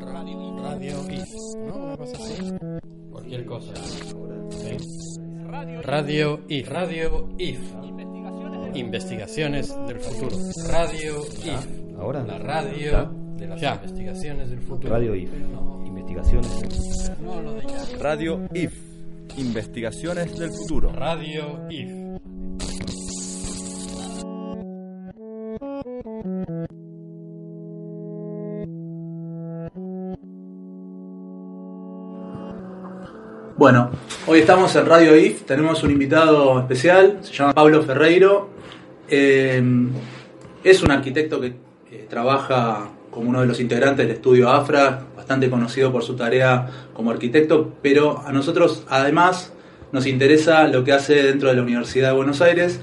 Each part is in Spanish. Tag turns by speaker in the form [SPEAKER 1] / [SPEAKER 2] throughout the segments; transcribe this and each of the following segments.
[SPEAKER 1] Radio, radio IF, ¿no? Una cosa así. Cualquier cosa. Sí. Radio IF, Radio IF. Investigaciones del futuro. Radio IF.
[SPEAKER 2] Ahora.
[SPEAKER 1] La radio
[SPEAKER 2] Ya.
[SPEAKER 1] de las
[SPEAKER 3] Ya.
[SPEAKER 1] investigaciones del futuro.
[SPEAKER 2] Radio IF. Investigaciones.
[SPEAKER 1] No, lo de ya.
[SPEAKER 4] Radio IF. Investigaciones del futuro.
[SPEAKER 1] Radio IF.
[SPEAKER 5] Bueno, hoy estamos en Radio IF, tenemos un invitado especial, se llama Pablo Ferreiro. Eh, es un arquitecto que trabaja como uno de los integrantes del estudio AFRA, bastante conocido por su tarea como arquitecto, pero a nosotros además nos interesa lo que hace dentro de la Universidad de Buenos Aires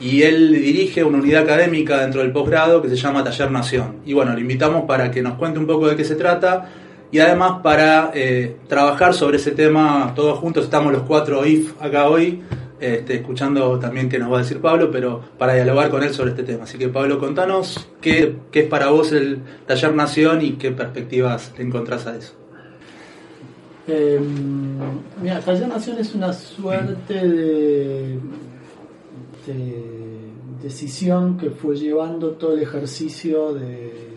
[SPEAKER 5] y él dirige una unidad académica dentro del posgrado que se llama Taller Nación. Y bueno, le invitamos para que nos cuente un poco de qué se trata y además para eh, trabajar sobre ese tema todos juntos. Estamos los cuatro IF acá hoy, este, escuchando también qué nos va a decir Pablo, pero para dialogar con él sobre este tema. Así que Pablo, contanos qué, qué es para vos el Taller Nación y qué perspectivas le encontrás a eso.
[SPEAKER 6] Eh, mira, Taller Nación es una suerte de, de decisión que fue llevando todo el ejercicio de-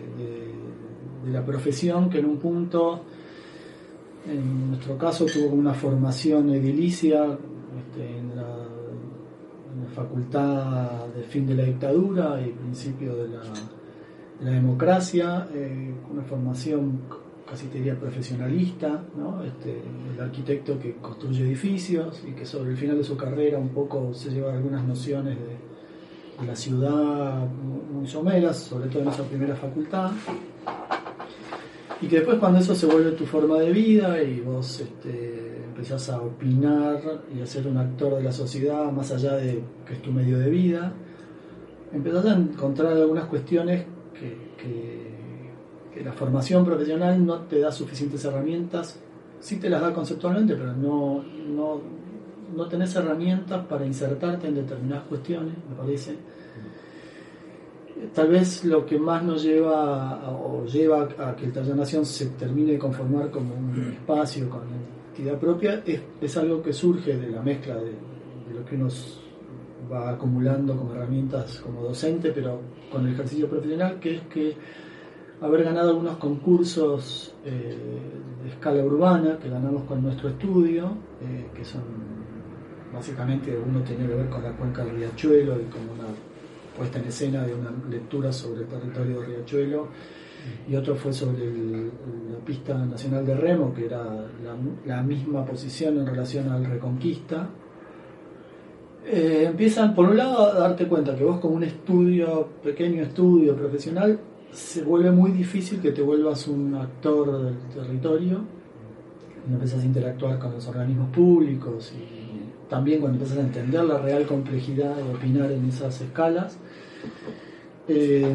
[SPEAKER 6] de la profesión, que en un punto, en nuestro caso, tuvo una formación edilicia este, en, la, facultad de fin de la dictadura y principio de la, de la democracia, eh, una formación casi te diría profesionalista, ¿no? Este, el arquitecto que construye edificios y que sobre el final de su carrera un poco se lleva algunas nociones de, de la ciudad muy someras, sobre todo en esa primera facultad. Y que después cuando eso se vuelve tu forma de vida y vos este, empezás a opinar y a ser un actor de la sociedad más allá de que es tu medio de vida, empezás a encontrar algunas cuestiones que, que- la formación profesional no te da suficientes herramientas, sí te las da conceptualmente, pero no, no, no tenés herramientas para insertarte en determinadas cuestiones, me parece. Tal vez lo que más nos lleva a- o lleva a que el Taller Nación se termine de conformar como un espacio con entidad propia es, es algo que surge de la mezcla de, de lo que uno va acumulando como herramientas como docente, pero con el ejercicio profesional, que es que haber ganado algunos concursos eh, de escala urbana que ganamos con nuestro estudio, eh, que son básicamente uno tenía que ver con la cuenca del Riachuelo y como una puesta en escena de una lectura sobre el territorio de Riachuelo y otro fue sobre la pista nacional de remo que era la, la misma posición en relación al Reconquista. Eh, empiezan por un lado a darte cuenta que vos como un estudio, pequeño estudio profesional, se vuelve muy difícil que te vuelvas un actor del territorio, y empiezas a interactuar con los organismos públicos y también cuando empiezas a entender la real complejidad de opinar en esas escalas. Eh,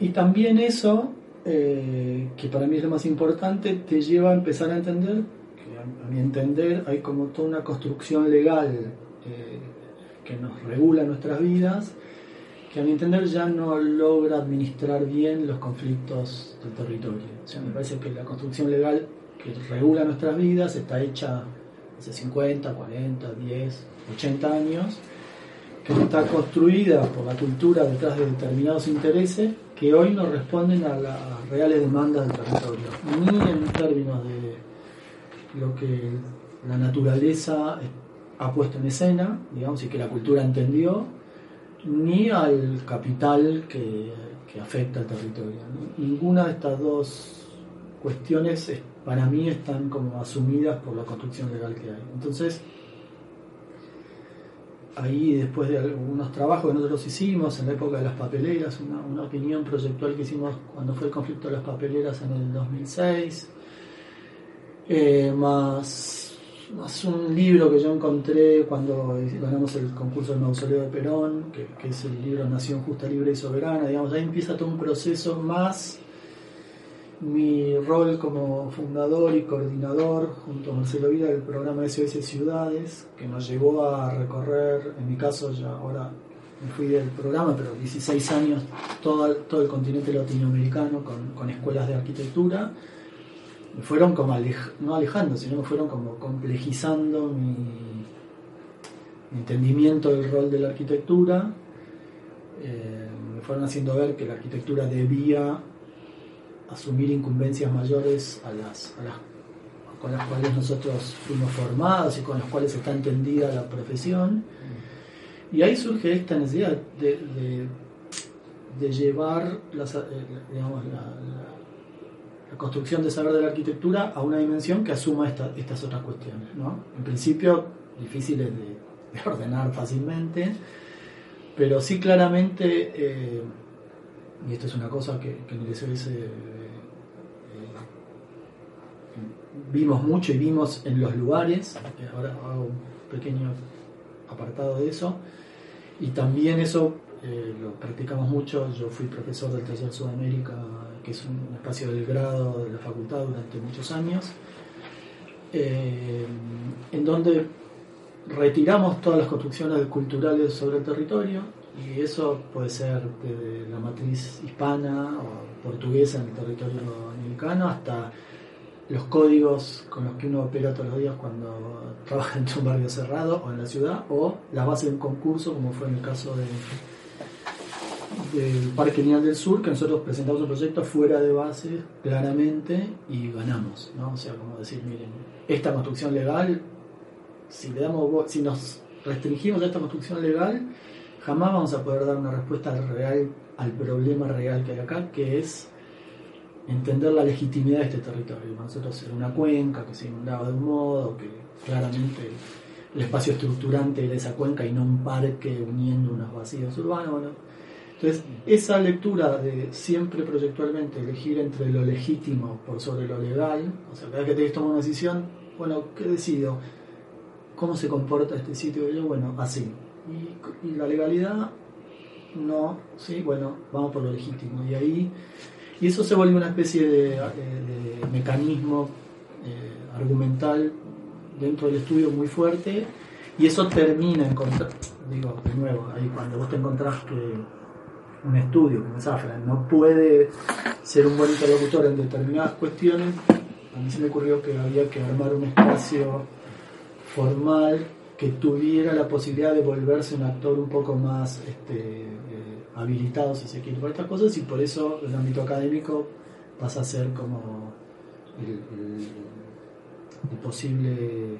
[SPEAKER 6] y también eso, eh, que para mí es lo más importante, te lleva a empezar a entender, que a, mi entender hay como toda una construcción legal eh, que nos regula nuestras vidas, que a mi entender ya no logra administrar bien los conflictos del territorio. O sea, me parece que la construcción legal que regula nuestras vidas está hecha hace 50, 40, 10, 80 años, que está construida por la cultura detrás de determinados intereses que hoy no responden a las reales demandas del territorio, ni en términos de lo que la naturaleza ha puesto en escena, digamos, y que la cultura entendió, ni al capital que, afecta al territorio. Ninguna de estas dos cuestiones es- para mí están como asumidas por la construcción legal que hay. Entonces, ahí después de algunos trabajos que nosotros hicimos en la época de las papeleras, una, una opinión proyectual que hicimos cuando fue el conflicto de las papeleras en el 2006, eh, más, más un libro que yo encontré cuando ganamos el concurso del mausoleo de Perón, que, que es el libro Nación Justa, Libre y Soberana, digamos, ahí empieza todo un proceso más mi rol como fundador y coordinador junto a Marcelo Vida del programa SOS Ciudades, que nos llevó a recorrer, en mi caso ya ahora me fui del programa, pero 16 años, todo, todo el continente latinoamericano con, con escuelas de arquitectura, me fueron como no alejando, sino me fueron como complejizando mi, mi entendimiento del rol de la arquitectura, eh, me fueron haciendo ver que la arquitectura debía asumir incumbencias mayores a las, a las con las cuales nosotros fuimos formados y con las cuales está entendida la profesión. Y ahí surge esta necesidad de, llevar eh, la, construcción de saber de la arquitectura a una dimensión que asuma esta- estas otras cuestiones. ¿no? En principio, difíciles de, de ordenar fácilmente, pero sí claramente, eh, y esto es una cosa que, que en el SBS eh, vimos mucho y vimos en los lugares, que ahora hago un pequeño apartado de eso, y también eso eh, lo practicamos mucho, yo fui profesor del Taller Sudamérica, que es un espacio del grado de la facultad durante muchos años, eh, en donde retiramos todas las construcciones culturales sobre el territorio, y eso puede ser desde la matriz hispana o portuguesa en el territorio americano hasta los códigos con los que uno opera todos los días cuando trabaja en un barrio cerrado o en la ciudad, o las bases de un concurso, como fue en el caso de, del Parque Lineal del Sur, que nosotros presentamos un proyecto fuera de base, claramente, y ganamos. ¿no? O sea, como decir, miren, esta construcción legal, si, le damos, si nos restringimos a esta construcción legal, jamás vamos a poder dar una respuesta real al problema real que hay acá, que es entender la legitimidad de este territorio. Nosotros era una cuenca que se inundaba de un modo, que claramente el espacio estructurante era esa cuenca y no un parque uniendo unos vacíos urbanos. bueno. Entonces, esa lectura de siempre proyectualmente elegir entre lo legítimo por sobre lo legal, o sea, cada vez que tenés que tomar una decisión, bueno, ¿qué decido? ¿Cómo se comporta este sitio? Yo, bueno, así. Y la legalidad, no, sí, bueno, vamos por lo legítimo. Y ahí y eso se vuelve una especie de, de mecanismo eh, argumental dentro del estudio muy fuerte y eso termina en contra- digo de nuevo ahí cuando vos te encontrás que un estudio como Zafra no puede ser un buen interlocutor en determinadas cuestiones a mí se me ocurrió que había que armar un espacio formal que tuviera la posibilidad de volverse un actor un poco más este, eh, habilitado, si se quiere, por estas cosas, y por eso el ámbito académico pasa a ser como el, el- el posible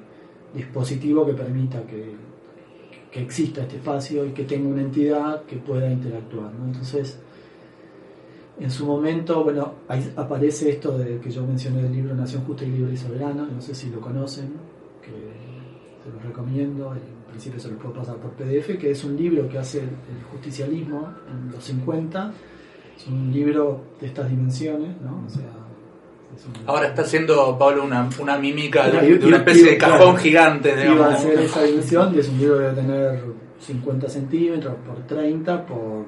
[SPEAKER 6] dispositivo que permita que, que exista este espacio y que tenga una entidad que pueda interactuar. ¿no? Entonces, en su momento, bueno, ahí aparece esto de que yo mencioné del libro Nación Justa y Libre y Soberana, no sé si lo conocen, que se los recomiendo, en principio se los puedo pasar por PDF, que es un libro que hace el, justicialismo en los 50, es un libro de estas dimensiones, ¿no? O sea, es un-
[SPEAKER 5] Ahora está haciendo Pablo una, una mímica de, de una especie de cajón
[SPEAKER 6] claro.
[SPEAKER 5] gigante,
[SPEAKER 6] iba a
[SPEAKER 5] digamos.
[SPEAKER 6] ser esa dimensión y es un libro que debe tener 50 centímetros por 30 por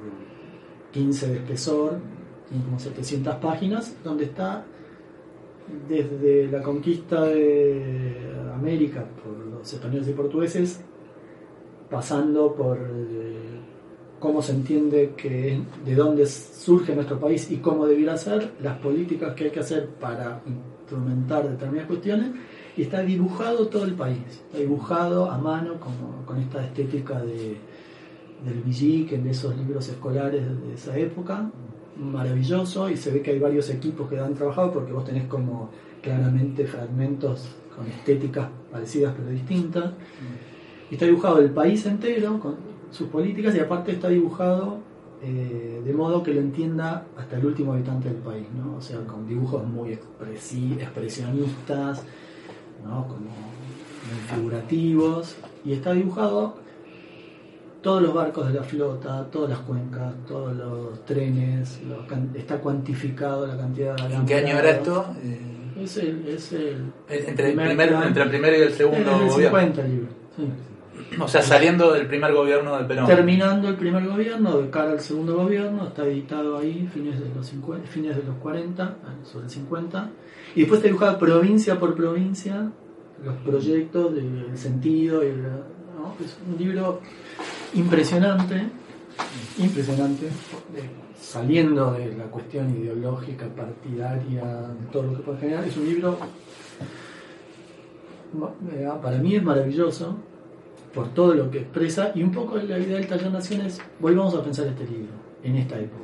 [SPEAKER 6] 15 de espesor, tiene como 700 páginas, donde está desde la conquista de América por los españoles y portugueses, pasando por eh, cómo se entiende que de dónde surge nuestro país y cómo debiera ser, las políticas que hay que hacer para instrumentar determinadas cuestiones, y está dibujado todo el país, está dibujado a mano como, con esta estética de, del Villique, de esos libros escolares de esa época, maravilloso, y se ve que hay varios equipos que han trabajado porque vos tenés como claramente fragmentos con estéticas parecidas pero distintas. Está dibujado el país entero con sus políticas y aparte está dibujado eh, de modo que lo entienda hasta el último habitante del país, ¿no? O sea, con dibujos muy expresi- expresionistas, ¿no? Como muy figurativos. Y está dibujado todos los barcos de la flota, todas las cuencas, todos los trenes, los está cuantificado la cantidad de
[SPEAKER 5] ¿En qué año era esto? Eh,
[SPEAKER 6] Es el, es el
[SPEAKER 5] entre, el
[SPEAKER 6] primer
[SPEAKER 5] entre el primero y el segundo
[SPEAKER 6] es el
[SPEAKER 5] gobierno.
[SPEAKER 6] 50 el libro. sí.
[SPEAKER 5] O sea, saliendo del primer gobierno del Perón.
[SPEAKER 6] Terminando el primer gobierno, de cara al segundo gobierno, está editado ahí, fines de los 50, fines de los 40, sobre el 50, y después está dibujado provincia por provincia, los proyectos, el sentido, y el- ¿no? es un libro impresionante, impresionante, saliendo de la cuestión ideológica, partidaria, de todo lo que puede generar. Es un libro, eh, para mí es maravilloso por todo lo que expresa y un poco la idea del taller Naciones, volvamos a pensar este libro en esta época.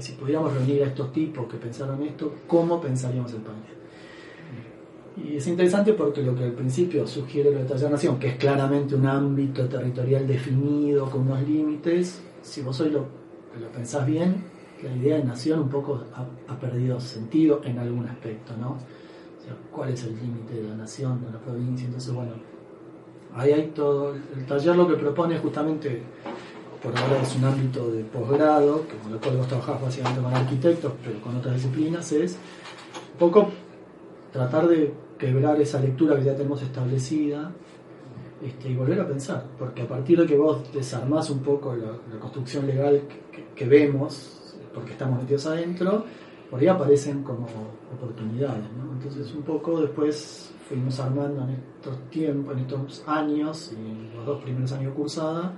[SPEAKER 6] Si pudiéramos reunir a estos tipos que pensaron esto, ¿cómo pensaríamos el país? Y es interesante porque lo que al principio sugiere lo de Taller Nación, que es claramente un ámbito territorial definido con unos límites, si vos hoy lo, lo pensás bien, la idea de nación un poco ha, ha perdido sentido en algún aspecto, ¿no? O sea, ¿cuál es el límite de la nación, de la provincia? Entonces, bueno, ahí hay todo. El taller lo que propone justamente, por ahora es un ámbito de posgrado, con lo cual vos trabajás básicamente con arquitectos, pero con otras disciplinas, es un poco tratar de quebrar esa lectura que ya tenemos establecida este, y volver a pensar, porque a partir de que vos desarmás un poco la, construcción legal que vemos, porque estamos metidos adentro, por ahí aparecen como oportunidades. ¿no? Entonces un poco después fuimos armando en estos tiempos, en estos años, en los dos primeros años cursada,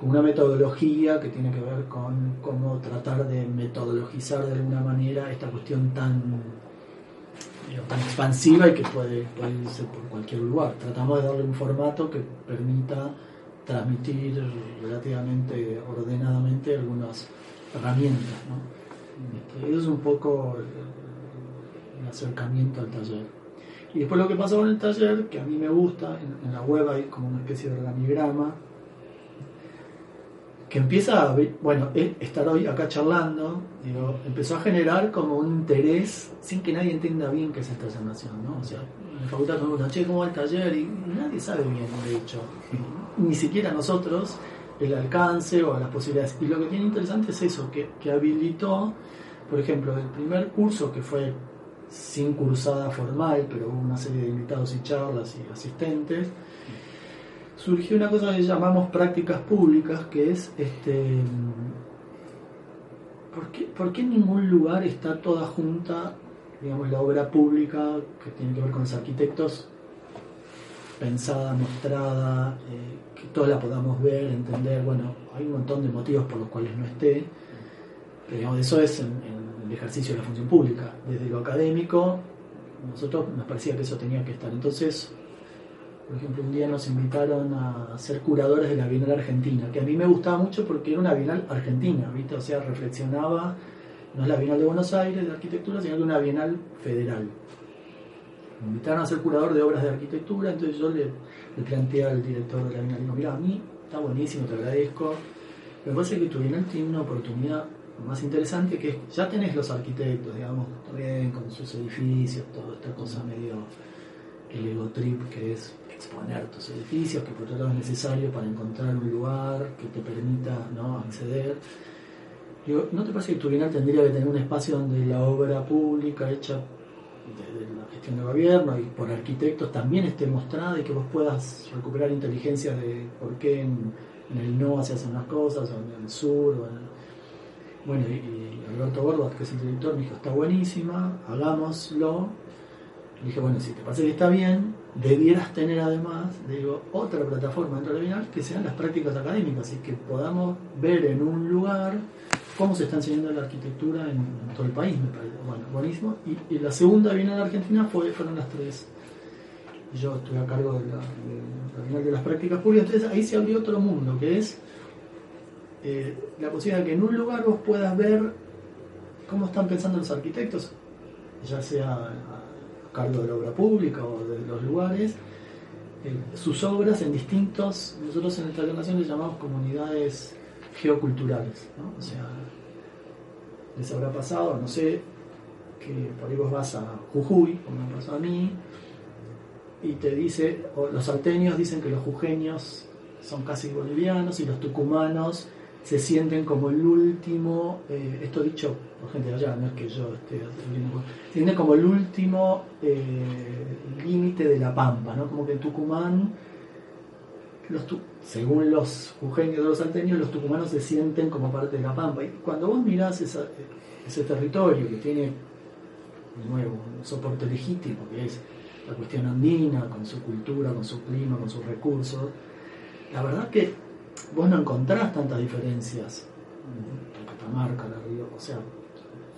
[SPEAKER 6] con una metodología que tiene que ver con cómo tratar de metodologizar de alguna manera esta cuestión tan tan expansiva y que puede, puede irse por cualquier lugar. Tratamos de darle un formato que permita transmitir relativamente ordenadamente algunas herramientas. eso es un poco el acercamiento al taller. Y después lo que pasa con el taller, que a mí me gusta, en, la web hay como una especie de organigrama, que empieza a bueno, estar hoy acá charlando, digo, empezó a generar como un interés sin que nadie entienda bien qué es esta nación, ¿no? O sea, en la facultad me preguntan, che, ¿cómo va el taller? Y nadie sabe bien, de hecho, ni siquiera nosotros, el alcance o las posibilidades. Y lo que tiene interesante es eso, que, que habilitó, por ejemplo, el primer curso que fue sin cursada formal, pero hubo una serie de invitados y charlas y asistentes, surgió una cosa que llamamos prácticas públicas, que es este ¿por qué, por qué en ningún lugar está toda junta, digamos, la obra pública que tiene que ver con los arquitectos, pensada, mostrada, eh, que todos la podamos ver, entender? Bueno, hay un montón de motivos por los cuales no esté, pero digamos, eso es en, ejercicio de la función pública. Desde lo académico, nosotros nos parecía que eso tenía que estar. Entonces, por ejemplo, un día nos invitaron a ser curadores de la Bienal Argentina, que a mí me gustaba mucho porque era una Bienal Argentina, ¿viste? O sea, reflexionaba, no es la Bienal de Buenos Aires de arquitectura, sino que una Bienal federal. Me invitaron a ser curador de obras de arquitectura, entonces yo le, planteé al director de la Bienal, digo, mira, a mí está buenísimo, te agradezco, pero me parece que tu Bienal tiene una oportunidad más interesante que es, ya tenés los arquitectos, digamos, bien, con sus edificios, toda esta cosa medio el ego trip que es exponer tus edificios, que por otro lado es necesario para encontrar un lugar que te permita ¿no? acceder. Digo, ¿no te parece que tu bienal tendría que tener un espacio donde la obra pública hecha desde la gestión de gobierno y por arquitectos también esté mostrada y que vos puedas recuperar inteligencia de por qué en, el no se hacen unas cosas, o en el sur, o en- bueno, y, Alberto Gorbat, que es el director, me dijo, está buenísima, hagámoslo, le dije, bueno, si te parece que está bien, debieras tener además, digo, otra plataforma dentro de la Bienal que sean las prácticas académicas y que podamos ver en un lugar cómo se está enseñando la arquitectura en, todo el país, me parece. Bueno, buenísimo. Y, la segunda Bienal Argentina fue, fueron las tres. Yo estuve a cargo de la, de la Bienal de las prácticas públicas. Entonces ahí se abrió otro mundo, que es eh, la posibilidad de que en un lugar vos puedas ver cómo están pensando los arquitectos, ya sea a cargo de la obra pública o de los lugares, eh, sus obras en distintos, nosotros en esta nación les llamamos comunidades geoculturales, ¿no? O sea, les habrá pasado, no sé, que por ahí vos vas a Jujuy, como me pasó a mí, y te dice, o los salteños dicen que los jujeños son casi bolivianos y los tucumanos se sienten como el último, eh, esto dicho por gente de allá, no es que yo esté se sienten como el último eh, límite de la pampa, ¿no? Como que Tucumán, según los jujeños de los salteños, los tucumanos se sienten como parte de la pampa. Y cuando vos mirás esa- ese territorio que tiene, de nuevo, un soporte legítimo, que es la cuestión andina, con su cultura, con su clima, con sus recursos, la verdad que vos no encontrás tantas diferencias en Catamarca, La Río, o sea,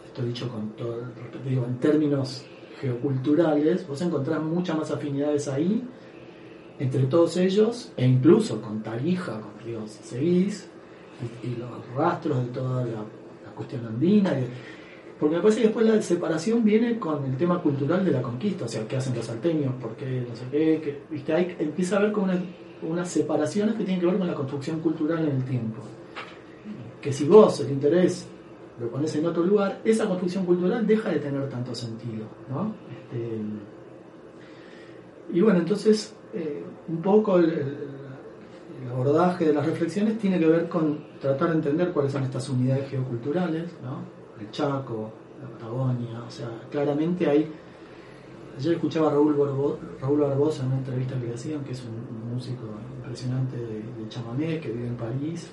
[SPEAKER 6] esto dicho con todo digo, en términos geoculturales, vos encontrás muchas más afinidades ahí entre todos ellos, e incluso con Tarija, con Río seguís, y, y los rastros de toda la, cuestión andina. y- porque me parece que después la separación viene con el tema cultural de la conquista, o sea, qué hacen los salteños, por qué, no sé qué, que, ¿viste? Hay, empieza a haber como una- unas separaciones que tienen que ver con la construcción cultural en el tiempo. Que si vos el interés lo pones en otro lugar, esa construcción cultural deja de tener tanto sentido, ¿no? Este, y bueno, entonces, eh, un poco el, abordaje de las reflexiones tiene que ver con tratar de entender cuáles son estas unidades geoculturales, ¿no? El Chaco, la Patagonia, o sea, claramente hay... Ayer escuchaba a Raúl, Barbo- Raúl Barbosa en una entrevista que le hacían, que es un músico impresionante de, de chamamé, que vive en París.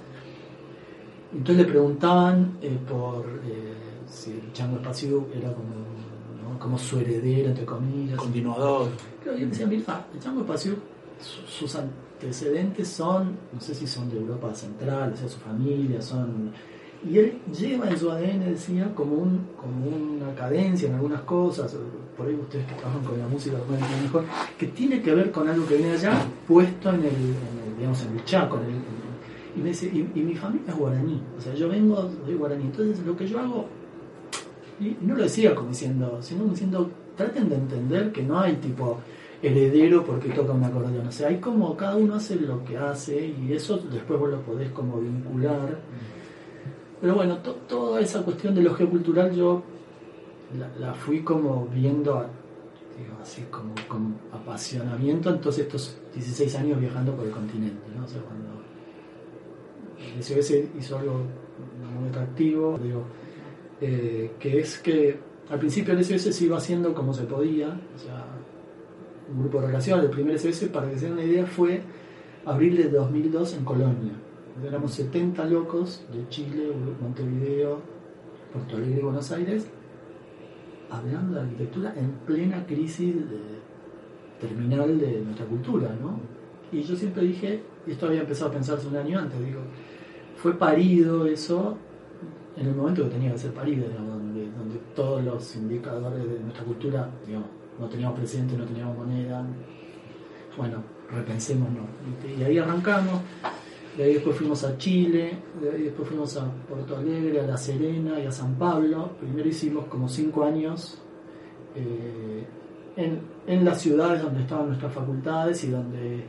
[SPEAKER 6] Entonces le preguntaban eh, por eh, si el Chango Espacio era como, ¿no? como su heredero, entre comillas.
[SPEAKER 5] Continuador.
[SPEAKER 6] Claro, yo decía, mira, el Chango Espacio, su- sus antecedentes son, no sé si son de Europa Central, o sea, su familia, son... Y él lleva en su ADN, decía, como, un, como una cadencia en algunas cosas, por ahí ustedes que trabajan con la música lo pueden entender mejor, que tiene que ver con algo que viene allá, puesto en el, en el, digamos, en el Chaco. en el- en- y me dice, y, y mi familia es guaraní, o sea, yo vengo de guaraní, entonces lo que yo hago y no lo decía como diciendo, sino como diciendo, traten de entender que no hay tipo heredero porque toca un acordeón. O sea, hay como cada uno hace lo que hace y eso después vos lo podés como vincular. Pero bueno, to- toda esa cuestión de lo geocultural yo la, fui como viendo, digo, así como con apasionamiento en todos estos 16 años viajando por el continente. ¿no? O sea, cuando el SOS hizo algo muy atractivo, digo, eh, que es que al principio el SOS se iba haciendo como se podía, o sea, un grupo de relaciones, el primer SOS, para que se den una idea, fue abril de 2002 en Colonia. Éramos 70 locos de Chile, Montevideo, Porto Alegre y Buenos Aires, hablando de arquitectura en plena crisis de- terminal de nuestra cultura, ¿no? Y yo siempre dije, y esto había empezado a pensarse un año antes, digo, fue parido eso en el momento que tenía que ser parido, digamos, donde, donde todos los indicadores de nuestra cultura, digamos, no teníamos presidente, no teníamos moneda, bueno, repensémonos. Y ahí arrancamos, de ahí después fuimos a Chile, de ahí después fuimos a Porto Alegre, a La Serena y a San Pablo. Primero hicimos como cinco años eh, en, en las ciudades donde estaban nuestras facultades y donde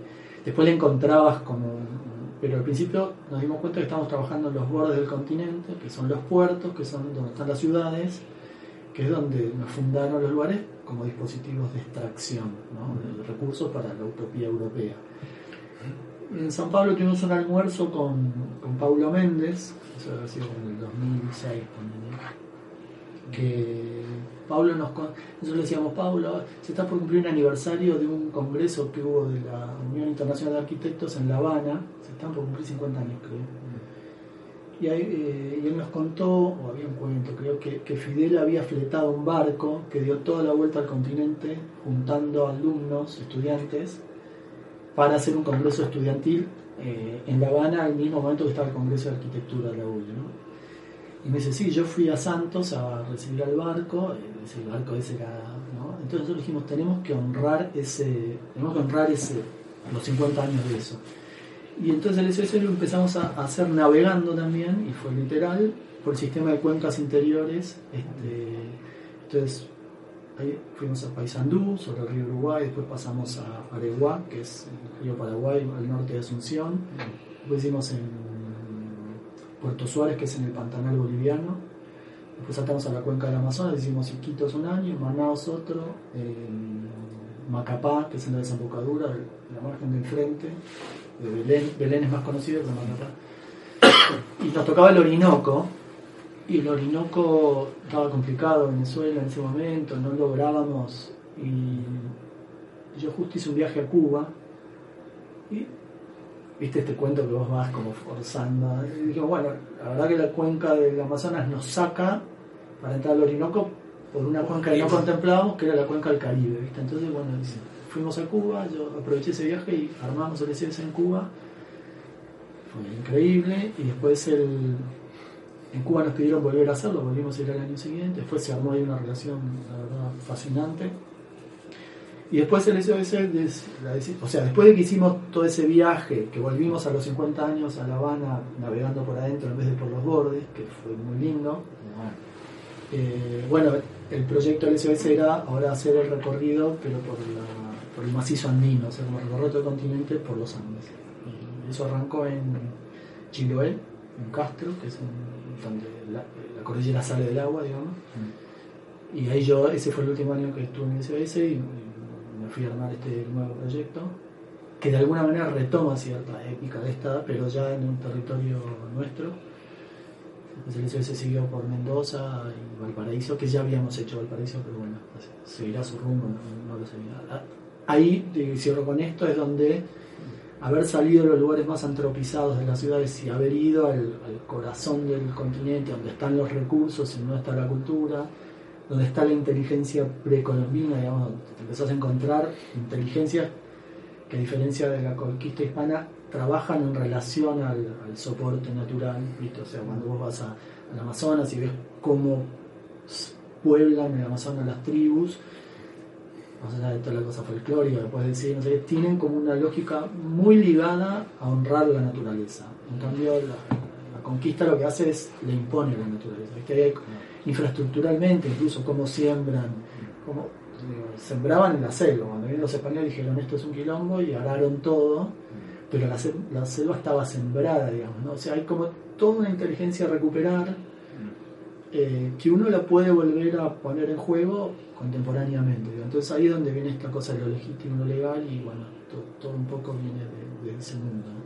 [SPEAKER 6] después le encontrabas como... Pero al principio nos dimos cuenta que estábamos trabajando en los bordes del continente, que son los puertos, que son donde están las ciudades, que es donde nos fundaron los lugares como dispositivos de extracción ¿no? de recursos para la utopía europea. En San Pablo tuvimos un almuerzo con, con Paulo Méndez, eso haber sido en el 2006, ponele, que Pablo nos... Nosotros le decíamos, Pablo, se está por cumplir un aniversario de un congreso que hubo de la Unión Internacional de Arquitectos en La Habana, se están por cumplir 50 años creo. Y, ahí, eh, y él nos contó, o había un cuento, creo que, que Fidel había fletado un barco que dio toda la vuelta al continente, juntando alumnos, estudiantes, para hacer un congreso estudiantil eh, en La Habana al mismo momento que estaba el Congreso de Arquitectura de la ULE. ¿no? Y me dice, sí, yo fui a Santos a recibir al barco, eh, ese barco ese era. Entonces nosotros dijimos, tenemos que honrar ese, tenemos que honrar ese, los 50 años de eso. Y entonces el SOS lo empezamos a hacer navegando también, y fue literal, por el sistema de cuencas interiores. Este, entonces ahí fuimos a Paysandú, sobre el río Uruguay, después pasamos a Areguá, que es el río Paraguay, al norte de Asunción. Después hicimos en Puerto Suárez, que es en el Pantanal boliviano. Después saltamos a la cuenca del Amazonas, hicimos Iquitos un año, Manaus otro, Macapá, que es en la desembocadura, la margen del frente, de Belén, Belén es más conocido que Macapá. Y nos tocaba el Orinoco, y el Orinoco estaba complicado en Venezuela en ese momento, no lográbamos, y yo justo hice un viaje a Cuba, y viste este cuento que vos vas como forzando. Y dijimos, bueno, la verdad que la cuenca del Amazonas nos saca para entrar al Orinoco por una cuenca que no contemplábamos, que era la cuenca del Caribe, ¿viste? Entonces, bueno, fuimos a Cuba, yo aproveché ese viaje y armamos el SS en Cuba. fue increíble. Y después el, en Cuba nos pidieron volver a hacerlo, volvimos a ir al año siguiente. Después se armó ahí una relación, la verdad, fascinante. Y después el SOS, o sea, después de que hicimos todo ese viaje, que volvimos a los 50 años a La Habana navegando por adentro en vez de por los bordes, que fue muy lindo. Eh, bueno, el proyecto del SOS era ahora hacer el recorrido, pero por, la- por el macizo andino, o sea, como recorrer todo continente por los Andes. Y eso arrancó en Chiloé, en Castro, que es en- donde la, la cordillera sale del agua, digamos. Y ahí yo, ese fue el último año que estuve en el SOS y me fui a armar este nuevo proyecto, que de alguna manera retoma cierta épica de esta, pero ya en un territorio nuestro. Después el SOS siguió por Mendoza y Valparaíso, que ya habíamos hecho Valparaíso, pero bueno, seguirá su rumbo, no, lo seguirá. Ahí, y cierro con esto, es donde haber salido de los lugares más antropizados de las ciudades y haber ido al, corazón del continente, donde están los recursos y no está la cultura, donde está la inteligencia precolombina, digamos, donde empezás a encontrar inteligencias que a diferencia de la conquista hispana trabajan en relación al, soporte natural, ¿viste? O sea, cuando vos vas al Amazonas y ves cómo pueblan el Amazonas las tribus, más de toda la cosa folclórica puedes decir, no sé, tienen como una lógica muy ligada a honrar la naturaleza. En cambio, la, conquista lo que hace es le impone la naturaleza. ¿viste? Ahí infraestructuralmente, incluso cómo siembran, cómo sembraban en la selva. Cuando vinieron los españoles dijeron esto es un quilombo y araron todo, pero la, la selva estaba sembrada, digamos. ¿no? O sea, hay como toda una inteligencia a recuperar eh, que uno la puede volver a poner en juego contemporáneamente. Entonces ahí es donde viene esta cosa de lo legítimo, lo legal y bueno, to- todo, un poco viene de, de ese mundo. ¿no?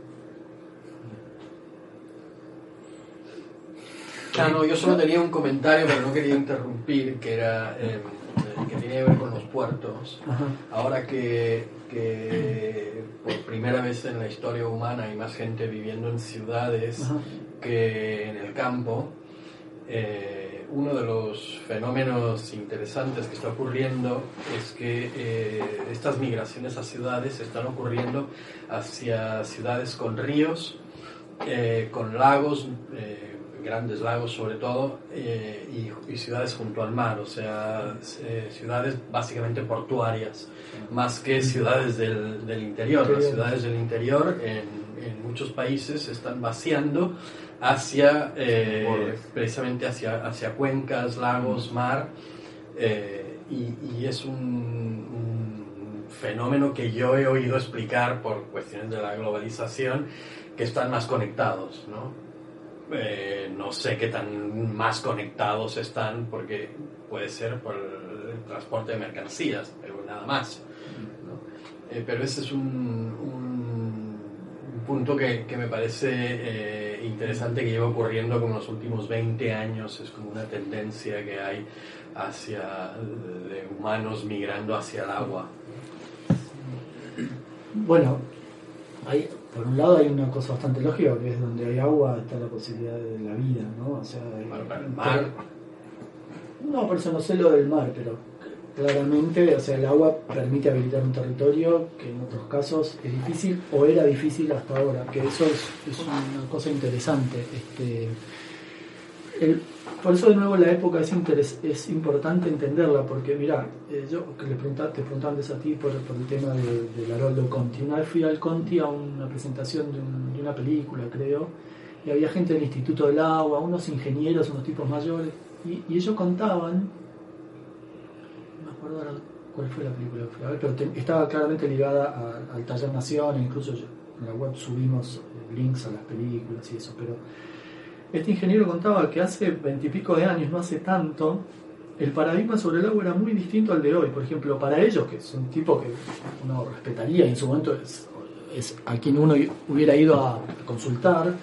[SPEAKER 1] Ah, no, yo solo tenía un comentario, pero no quería interrumpir, que era eh, eh, que tenía que ver con los puertos.
[SPEAKER 6] Ajá.
[SPEAKER 1] Ahora que, que por primera vez en la historia humana hay más gente viviendo en ciudades
[SPEAKER 6] Ajá.
[SPEAKER 1] que en el campo, eh, uno de los fenómenos interesantes que está ocurriendo es que eh, estas migraciones a ciudades están ocurriendo hacia ciudades con ríos, eh, con lagos, eh, grandes lagos sobre todo, eh, y, y ciudades junto al mar, o sea, eh, ciudades básicamente portuarias, más que ciudades del, del interior. Las ciudades del interior en, en muchos países se están vaciando hacia, eh, precisamente hacia, hacia cuencas, lagos, mar, eh, y, y es un, un fenómeno que yo he oído explicar por cuestiones de la globalización, que están más conectados, ¿no? Eh, no sé qué tan más conectados están porque puede ser por el transporte de mercancías, pero nada más. ¿no? Eh, pero ese es un punto que, que me parece eh, interesante que lleva ocurriendo como los últimos 20 años, es como una tendencia que hay hacia de humanos migrando hacia el agua.
[SPEAKER 6] Bueno, hay, por un lado hay una cosa bastante lógica, que es donde hay agua está la posibilidad de la vida, ¿no? O sea, hay-
[SPEAKER 1] Bueno, el mar.
[SPEAKER 6] No, por eso no sé lo del mar, pero claramente, o sea, el agua permite habilitar un territorio que en otros casos es difícil o era difícil hasta ahora, que eso es, una cosa interesante. Este, por eso de nuevo la época es, interes- es importante entenderla, porque mira, eh, yo que le preguntaste, te preguntaba antes a ti por, el tema de- del Haroldo Conti. Una vez fui al Conti a una presentación de, un- de una película, creo, y había gente del Instituto del Agua, unos ingenieros, unos tipos mayores, y, ellos contaban, cuál fue la película que fui pero estaba claramente ligada al Taller Nación, e incluso en la web subimos eh, links a las películas y eso, pero este ingeniero contaba que hace veintipico de años, no hace tanto, el paradigma sobre el agua era muy distinto al de hoy. Por ejemplo, para ellos, que es un tipo que uno respetaría en su momento es, a quien uno hubiera ido a consultar,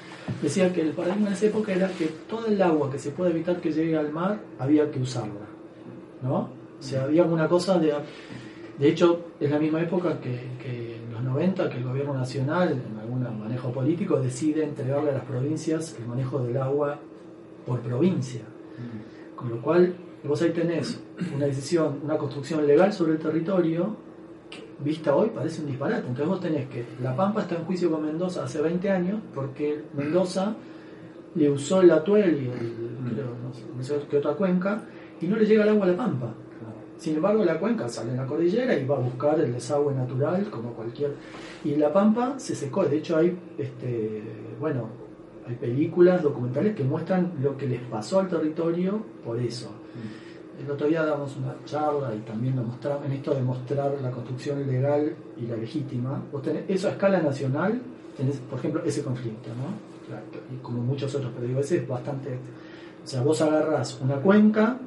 [SPEAKER 6] decía que el paradigma de esa época era que todo el agua que se puede evitar que llegue al mar había que usarla. ¿No? O sea, había una cosa de. De hecho, es la misma época que, que en los 90 que el gobierno nacional, en algún manejo político, decide entregarle a las provincias el manejo del agua por provincia. Con lo cual, vos ahí tenés una decisión, una construcción legal sobre el territorio, vista hoy parece un disparate. Entonces vos tenés que, La Pampa está en juicio con Mendoza hace 20 años porque Mendoza le usó el atuel y el, creo, no sé, no sé qué otra cuenca y no le llega el agua a La Pampa. Sin embargo, la cuenca sale en la cordillera y va a buscar el desagüe natural como cualquier... Y La Pampa se secó. De hecho, hay, este, bueno, hay películas, documentales que muestran lo que les pasó al territorio por eso. El otro día damos una charla y también lo mostramos en esto de mostrar la construcción legal y la legítima. Vos tenés eso a escala nacional, tenés, por ejemplo, ese conflicto, ¿no? Claro, y como muchos otros, pero digo, ese es bastante... O sea, vos agarrás una cuenca,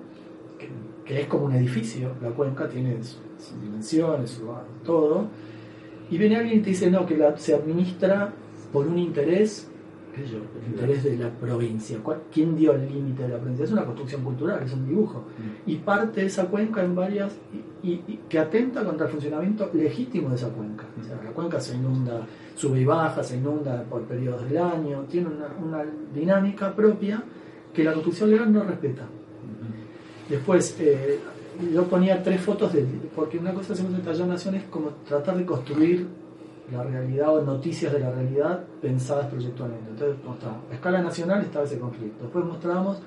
[SPEAKER 6] que, es como un edificio, la cuenca tiene sus, sus dimensiones, su, todo, y viene alguien y te dice, no, que la, se administra por un interés qué sé yo, el interés de la provincia. ¿Cuál- ¿Quién dio el límite de la provincia? Es una construcción cultural, es un dibujo. Y parte de esa cuenca en varias, y, y- y que atenta contra el funcionamiento legítimo de esa cuenca. O sea, la cuenca se inunda, sube y baja, se inunda por periodos del año, tiene una, una dinámica propia que la construcción legal no respeta. Después, eh, yo ponía tres fotos, de, porque una cosa que hacemos en Taller Nación es como tratar de construir la realidad o noticias de la realidad pensadas proyectualmente. Entonces, mostramos, a escala nacional estaba ese conflicto. Después mostrábamos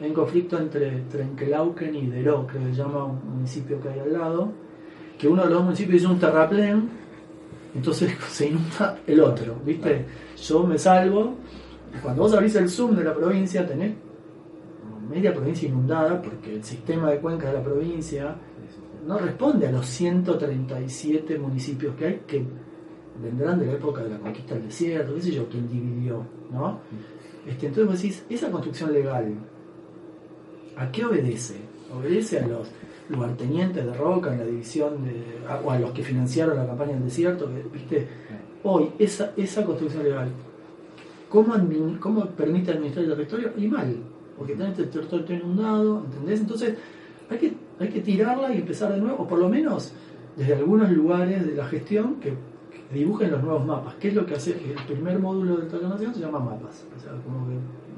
[SPEAKER 6] un conflicto entre Trenquelauquen y Deró, que se llama un municipio que hay al lado, que uno de los municipios hizo un terraplén, entonces se inunda el otro, ¿viste? Yo me salvo, cuando vos abrís el zoom de la provincia tenés media provincia inundada porque el sistema de cuencas de la provincia no responde a los 137 municipios que hay que vendrán de la época de la conquista del desierto, qué sé yo, quién dividió, ¿no? Este, entonces vos decís, esa construcción legal, ¿a qué obedece? Obedece a los lugartenientes de Roca en la división de, o a los que financiaron la campaña del desierto, ¿viste? Hoy, esa, esa construcción legal, ¿cómo, admin- ¿cómo permite administrar el territorio? Y mal, porque tenés el territorio inundado, ¿entendés? Entonces, hay que, hay que tirarla y empezar de nuevo, o por lo menos desde algunos lugares de la gestión que, que dibujen los nuevos mapas. ¿Qué es lo que hace? El primer módulo del Taller Nación se llama mapas. O sea, como que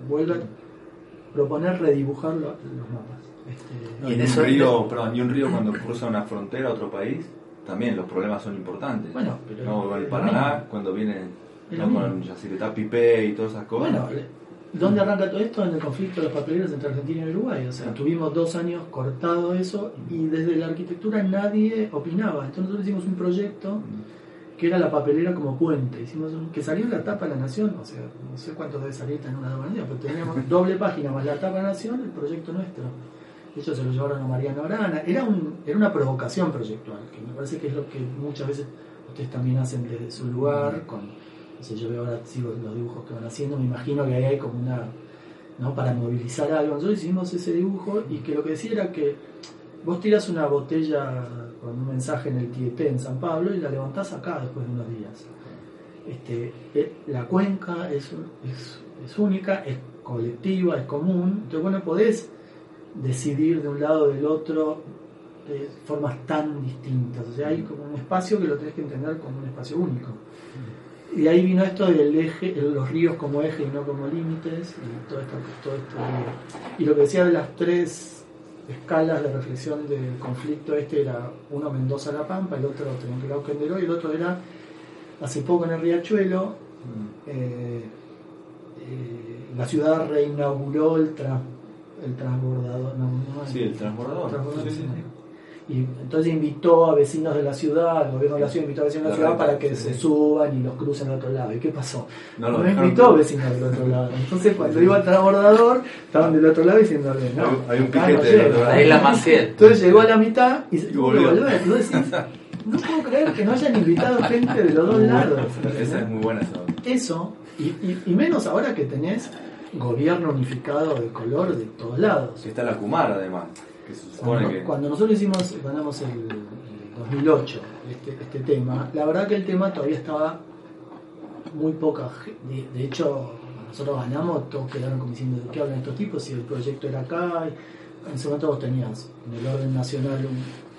[SPEAKER 6] vuelve a proponer redibujar lo- los mapas. Este,
[SPEAKER 3] Y
[SPEAKER 7] en
[SPEAKER 3] un
[SPEAKER 7] eso-
[SPEAKER 3] río, perdón, y un río cuando cruza una frontera a otro país, también los problemas son importantes.
[SPEAKER 6] Bueno, pero
[SPEAKER 3] no, el Paraná, cuando viene no, con. Yacyretá Pipé y todas esas cosas.
[SPEAKER 6] Bueno, ¿dónde arranca todo esto? En el conflicto de los papeleros entre Argentina y Uruguay. O sea, tuvimos dos años cortado eso y desde la arquitectura nadie opinaba. Entonces nosotros hicimos un proyecto que era la papelera como puente. Hicimos un- que salió en la tapa de la Nación, o sea, no sé cuánto debe salir en una doble pero teníamos doble página más la tapa de la Nación, el proyecto nuestro. De hecho, se lo llevaron a Mariano Arana. Era, un, era una provocación proyectual, que me parece que es lo que muchas veces ustedes también hacen desde su lugar. Con, no yo veo ahora sigo los dibujos que van haciendo, me imagino que ahí hay como una. ¿no? para movilizar algo. Nosotros hicimos ese dibujo y que lo que decía era que vos tiras una botella con un mensaje en el Tieté en San Pablo y la levantás acá después de unos días. Este, eh, la cuenca es, es, es única, es colectiva, es común, entonces vos no podés decidir de un lado o del otro de formas tan distintas. O sea, hay como un espacio que lo tenés que entender como un espacio único. Y ahí vino esto del eje, los ríos como eje y no como límites, y todo esto, todo esto Y lo que decía de las tres escalas de reflexión del conflicto este era uno Mendoza-La Pampa, el otro Trenquelauquen-Deró y el otro era hace poco en el Riachuelo, eh, eh, la ciudad reinauguró el, tra- el transbordador. No, no,
[SPEAKER 3] Sí, el transbordador.
[SPEAKER 6] transbordador,
[SPEAKER 3] Sí, sí,
[SPEAKER 6] sí.
[SPEAKER 3] sí.
[SPEAKER 6] Y entonces invitó a vecinos de la ciudad, el gobierno de la ciudad invitó a vecinos de la
[SPEAKER 3] La
[SPEAKER 6] ciudad
[SPEAKER 3] renta,
[SPEAKER 6] para que
[SPEAKER 3] sí,
[SPEAKER 6] se
[SPEAKER 3] sí.
[SPEAKER 6] suban y los crucen al otro lado. ¿Y qué pasó?
[SPEAKER 3] No
[SPEAKER 6] No,
[SPEAKER 3] dejaron
[SPEAKER 6] invitó
[SPEAKER 3] cruzar.
[SPEAKER 6] vecinos del otro lado. Entonces cuando iba al transbordador, estaban del otro lado diciéndole, no,
[SPEAKER 3] Hay- hay un piquete
[SPEAKER 6] no.
[SPEAKER 7] Ahí la Maciel.
[SPEAKER 6] Entonces llegó a la mitad y se
[SPEAKER 3] Y volvió.
[SPEAKER 6] no puedo creer que no hayan invitado gente de los dos lados.
[SPEAKER 3] Esa es muy buena esa.
[SPEAKER 6] Eso, y, y- y menos ahora que tenés gobierno unificado de color de todos lados.
[SPEAKER 3] Está la Kumar además, que se supone
[SPEAKER 6] Cuando,
[SPEAKER 3] que...
[SPEAKER 6] cuando nosotros hicimos, ganamos el, el 2008 este, este tema, la verdad que el tema todavía estaba muy poca. De, de hecho, cuando nosotros ganamos, todos quedaron como diciendo de qué hablan estos tipos, si el proyecto era acá. en ese momento vos tenías en el orden nacional un-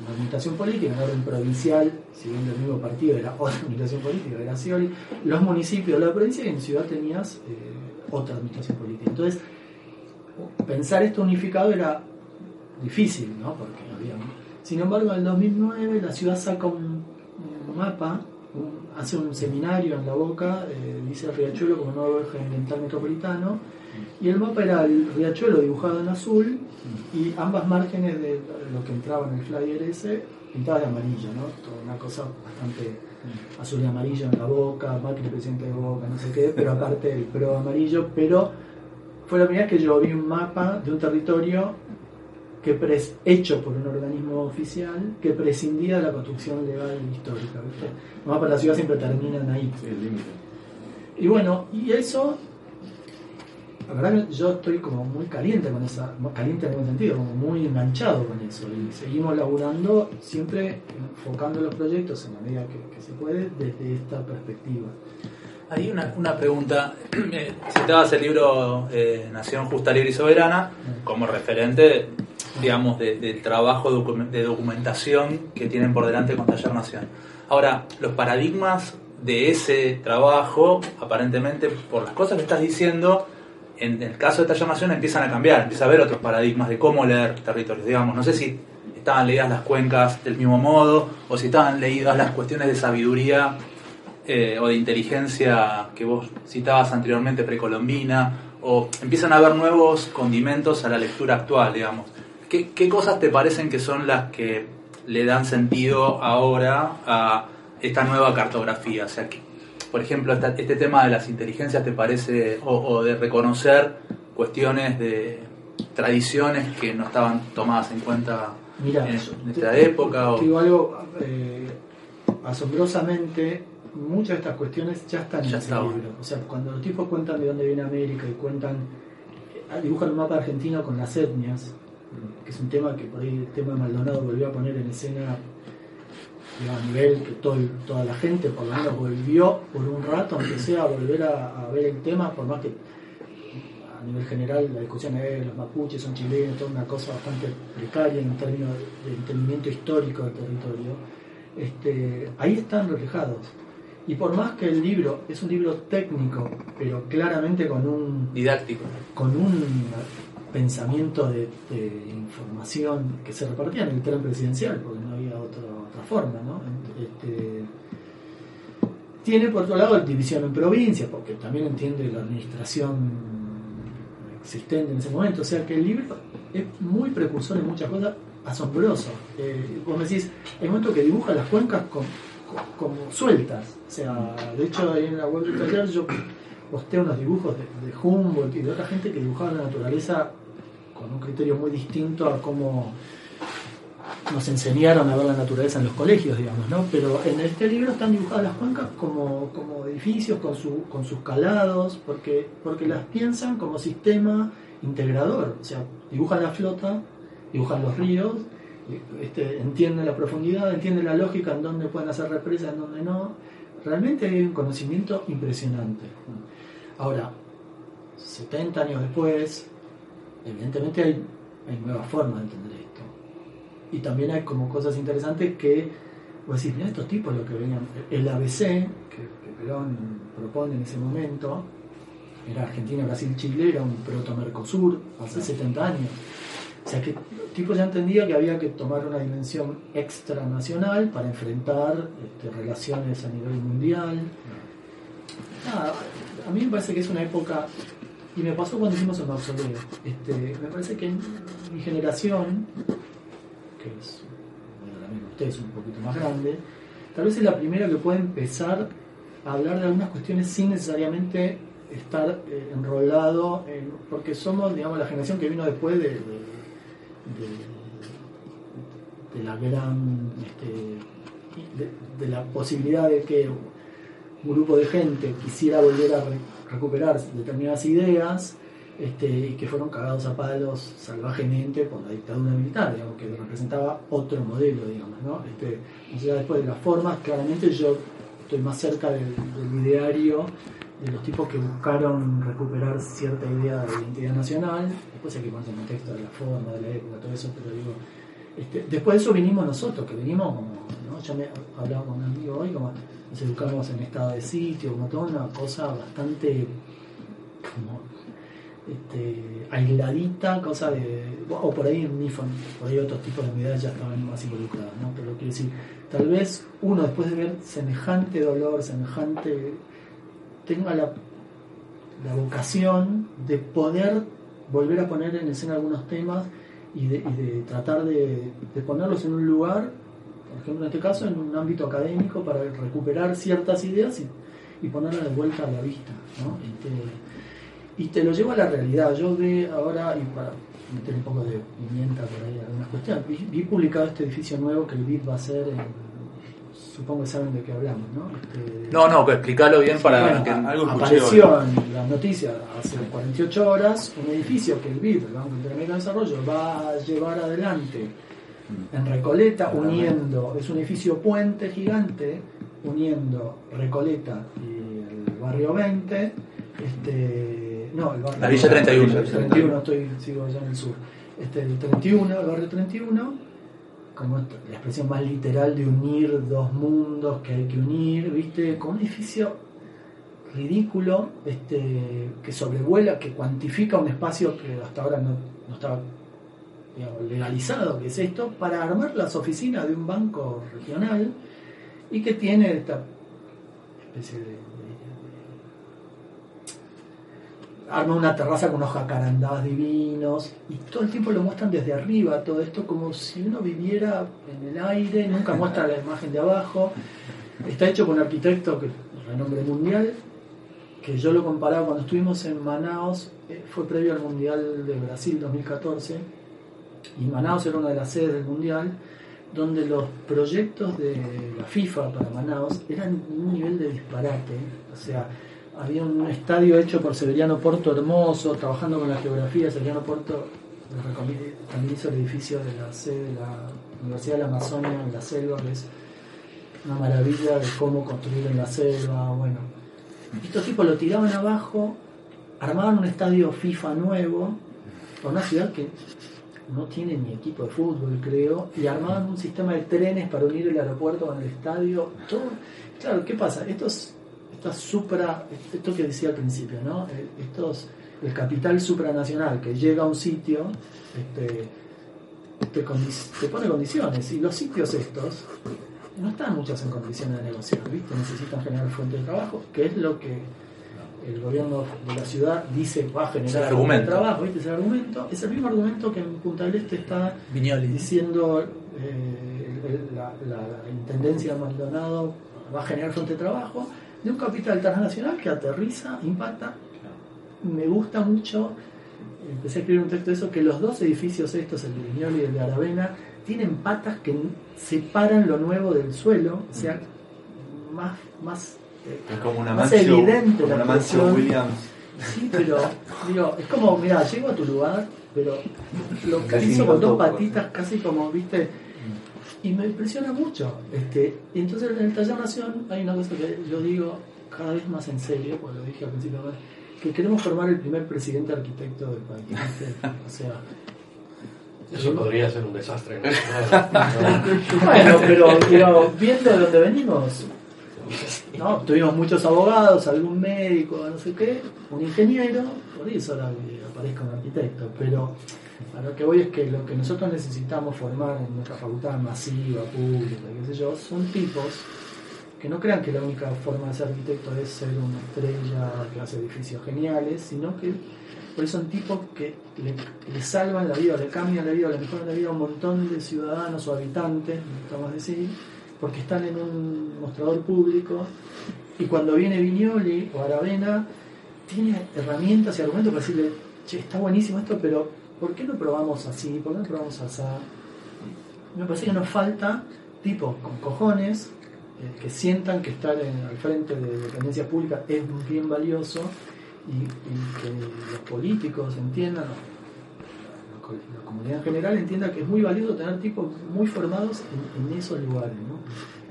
[SPEAKER 6] una administración política, en el orden provincial, siguiendo el mismo partido, era otra administración política, era Scioli, los municipios de la provincia y en ciudad tenías eh, otra administración política. Entonces, pensar esto unificado era difícil, ¿no? Porque había Sin embargo, en el 2009 la ciudad saca un, mapa, un- hace un seminario en la boca, eh, dice Riachuelo como nuevo eje ambiental metropolitano, y el mapa era el Riachuelo dibujado en azul y ambas márgenes de lo que entraba en el flyer ese pintadas de amarillo, ¿no? Toda una cosa bastante azul y amarillo en la boca, Macri presidente de Boca, no sé qué, pero aparte el pro amarillo, pero fue la primera vez que yo vi un mapa de un territorio que pres- hecho por un organismo oficial que prescindía de la construcción legal histórica. ¿viste? Los mapas de la ciudad siempre terminan ahí.
[SPEAKER 3] Sí, el límite.
[SPEAKER 6] Y bueno, y eso, la verdad que yo estoy como muy caliente con esa, caliente en algún sentido, como muy enganchado con eso. Y seguimos laburando siempre enfocando los proyectos en la medida que, que se puede desde esta perspectiva.
[SPEAKER 5] Hay una, una pregunta. Eh, Citabas el libro eh, Nación Justa, Libre y Soberana como referente, digamos, de- del trabajo de documentación que tienen por delante con Taller Nación. Ahora, los paradigmas de ese trabajo, aparentemente, por las cosas que estás diciendo, en el caso de Taller Nación empiezan a cambiar, empieza a haber otros paradigmas de cómo leer territorios. Digamos, no sé si estaban leídas las cuencas del mismo modo o si estaban leídas las cuestiones de sabiduría eh, o de inteligencia que vos citabas anteriormente, precolombina, o empiezan a haber nuevos condimentos a la lectura actual, digamos. ¿Qué, qué cosas te parecen que son las que le dan sentido ahora a esta nueva cartografía? O sea, que, por ejemplo, esta- este tema de las inteligencias te parece, o, o de reconocer cuestiones de tradiciones que no estaban tomadas en cuenta
[SPEAKER 6] Mira,
[SPEAKER 5] en, esta época. o-
[SPEAKER 6] Te digo algo, eh, asombrosamente, muchas de estas cuestiones ya están
[SPEAKER 5] Ya
[SPEAKER 6] en ese
[SPEAKER 5] estaban.
[SPEAKER 6] libro. O sea, cuando los tipos cuentan de dónde viene América y cuentan, dibujan un mapa argentino con las etnias, que es un tema que por ahí el tema de Maldonado volvió a poner en escena digamos, a nivel que todo, toda la gente por lo menos volvió por un rato, aunque sea a volver a, a ver el tema, por más que a nivel general la discusión es los mapuches son chilenos, toda una cosa bastante precaria en términos de entendimiento histórico del territorio, este, ahí están reflejados. Y por más que el libro es un libro técnico, pero claramente con un,
[SPEAKER 5] didáctico.
[SPEAKER 6] con un pensamiento de, de información que se repartía en el tren presidencial, porque no había otra, otra forma, ¿no? Este, tiene por otro lado división en provincias, porque también entiende la administración existente en ese momento, o sea que el libro es muy precursor en muchas cosas, asombroso. Eh, vos me decís, un momento que dibuja las cuencas como sueltas, o sea, de hecho ahí en la web del taller yo posté unos dibujos de, de Humboldt y de otra gente que dibujaba la naturaleza un criterio muy distinto a cómo nos enseñaron a ver la naturaleza en los colegios, digamos, ¿no? Pero en este libro están dibujadas las cuencas como, como edificios con, su, con sus calados, porque, porque las piensan como sistema integrador. O sea, dibujan la flota, dibujan los ríos, este, entienden la profundidad, entienden la lógica en dónde pueden hacer represas, en dónde no. Realmente hay un conocimiento impresionante. Ahora, 70 años después, evidentemente hay, hay nuevas formas de entender esto. Y también hay como cosas interesantes que, vos decís, mira estos tipos lo que venían, el ABC, que, que Perón propone en ese momento, era Argentina, Brasil, Chile, era un proto-Mercosur hace 70 años. O sea que los tipos ya entendían que había que tomar una dimensión extranacional para enfrentar este, relaciones a nivel mundial. Nada, a mí me parece que es una época, y me pasó cuando hicimos el mausoleo, este, me parece que mi generación, que es, bueno, misma ustedes un poquito más grande, tal vez es la primera que puede empezar a hablar de algunas cuestiones sin necesariamente estar eh, enrolado, en, porque somos, digamos, la generación que vino después de, de- de- de la gran, este, de, la posibilidad de que un grupo de gente quisiera volver a recuperar determinadas ideas este, y que fueron cagados a palos salvajemente por la dictadura militar, digamos, que representaba otro modelo, digamos, ¿no? Este, sea, después de las formas, claramente yo estoy más cerca del, ideario de los tipos que buscaron recuperar cierta idea de identidad nacional, después hay que ponerse en contexto de la forma, de la época, todo eso, pero digo, este, después de eso vinimos nosotros, que venimos como, ¿no? yo me hablaba con un amigo hoy, como nos educamos en estado de sitio, como toda una cosa bastante como este, aisladita, cosa de. O por ahí en Nifon, por ahí otros tipos de unidades ya estaban más involucrados, ¿no? Pero quiero decir, tal vez uno después de ver semejante dolor, semejante. tenga la, la vocación de poder volver a poner en escena algunos temas y de, y de tratar de ponerlos en un lugar, por ejemplo en este caso en un ámbito académico, para recuperar ciertas ideas y, y ponerlas de vuelta a la vista. ¿no? Este, y te lo llevo a la realidad. Yo vi ahora, y para meter un poco de pimienta por ahí, algunas cuestiones, vi, vi publicado este edificio nuevo que el BID va a hacer en- Supongo que saben de qué hablamos, ¿no? Este,
[SPEAKER 5] No, no, que explicarlo bien para
[SPEAKER 6] bueno,
[SPEAKER 5] que
[SPEAKER 3] algo
[SPEAKER 6] apareció en las noticias hace 48 horas un edificio que el BID, el Banco Interamericano de Desarrollo, va a llevar adelante en Recoleta, uniendo, es un edificio puente gigante, uniendo Recoleta y el barrio 20, este, no, el barrio
[SPEAKER 5] La Villa 31.
[SPEAKER 6] el 31, estoy, sigo allá en el sur. Este, el 31, el barrio 31, como la expresión más literal de unir dos mundos que hay que unir, ¿viste? Con un edificio ridículo este, que sobrevuela, que cuantifica un espacio que hasta ahora no, no estaba legalizado, que es esto, para armar las oficinas de un banco regional y que tiene esta especie de, arma una terraza con unos jacarandás divinos y todo el tiempo lo muestran desde arriba todo esto como si uno viviera en el aire nunca muestra la imagen de abajo. Está hecho por un arquitecto que renombre mundial que yo lo comparaba cuando estuvimos en Manaos eh, fue previo al mundial de Brasil 2014 y Manaos era una de las sedes del mundial donde los proyectos de la FIFA para Manaos eran un nivel de disparate o sea había un estadio hecho por Severiano Porto Hermoso, trabajando con la geografía. Severiano Porto también hizo el edificio de la sede de la Universidad de la Amazonia en la selva, que es una maravilla de cómo construir en la selva. Bueno, estos tipos lo tiraban abajo, armaban un estadio FIFA nuevo, para una ciudad que no tiene ni equipo de fútbol, creo, y armaban un sistema de trenes para unir el aeropuerto con el estadio. Todo, claro, ¿qué pasa? Estos estas supra, esto que decía al principio, ¿no? Eh, Estos, el capital supranacional que llega a un sitio, este, te, te pone condiciones, y los sitios estos no están muchas en condiciones de negociar, ¿viste? Necesitan generar fuentes de trabajo, que es lo que el gobierno de la ciudad dice va a
[SPEAKER 5] el
[SPEAKER 6] generar de trabajo, ¿viste? Es el argumento, es el mismo argumento que en Punta del Este está
[SPEAKER 5] Viñoli.
[SPEAKER 6] diciendo eh, el- la, la intendencia de Maldonado va a generar fuente de trabajo de un capital transnacional que aterriza, impacta. Me gusta mucho, empecé a escribir un texto de eso, que los dos edificios estos, el de Viñoli y el de Aravena, tienen patas que separan lo nuevo del suelo, o sea, más, más
[SPEAKER 3] Es como una
[SPEAKER 6] Más
[SPEAKER 3] mansión,
[SPEAKER 6] evidente
[SPEAKER 3] como
[SPEAKER 6] la
[SPEAKER 3] una mansión. Williams.
[SPEAKER 6] Sí, pero digo, es como, mira, llego a tu lugar, pero lo acaricio con dos
[SPEAKER 3] toco.
[SPEAKER 6] patitas, casi como, viste, y me impresiona mucho. Este, y entonces en el taller Nación hay una cosa que yo digo cada vez más en serio, porque lo dije al principio, que queremos formar el primer presidente arquitecto del país. ¿viste? O sea,
[SPEAKER 1] Eso podría ser un desastre. ¿no?
[SPEAKER 6] bueno, pero digo, viendo de dónde venimos, ¿no? tuvimos muchos abogados, algún médico, no sé qué, un ingeniero, por eso ahora que aparezca un arquitecto, pero a lo que voy es que lo que nosotros necesitamos formar en nuestra facultad masiva, pública, qué sé yo, son tipos que no crean que la única forma de ser arquitecto es ser una estrella que hace edificios geniales, sino que pues son tipos que le, le salvan la vida, le cambian la vida, le mejoran la vida a un montón de ciudadanos o habitantes, necesitamos decir, porque están en un mostrador público y cuando viene Viñoli o Aravena, tiene herramientas y argumentos para decirle, che, está buenísimo esto, pero ¿por qué no probamos así? ¿Por qué no probamos así? Me parece que nos falta tipos con cojones eh, que sientan que estar en- al frente de dependencias públicas es bien valioso y, y que los políticos entiendan, la, co- la comunidad en general entienda que es muy valioso tener tipos muy formados en, en esos lugares.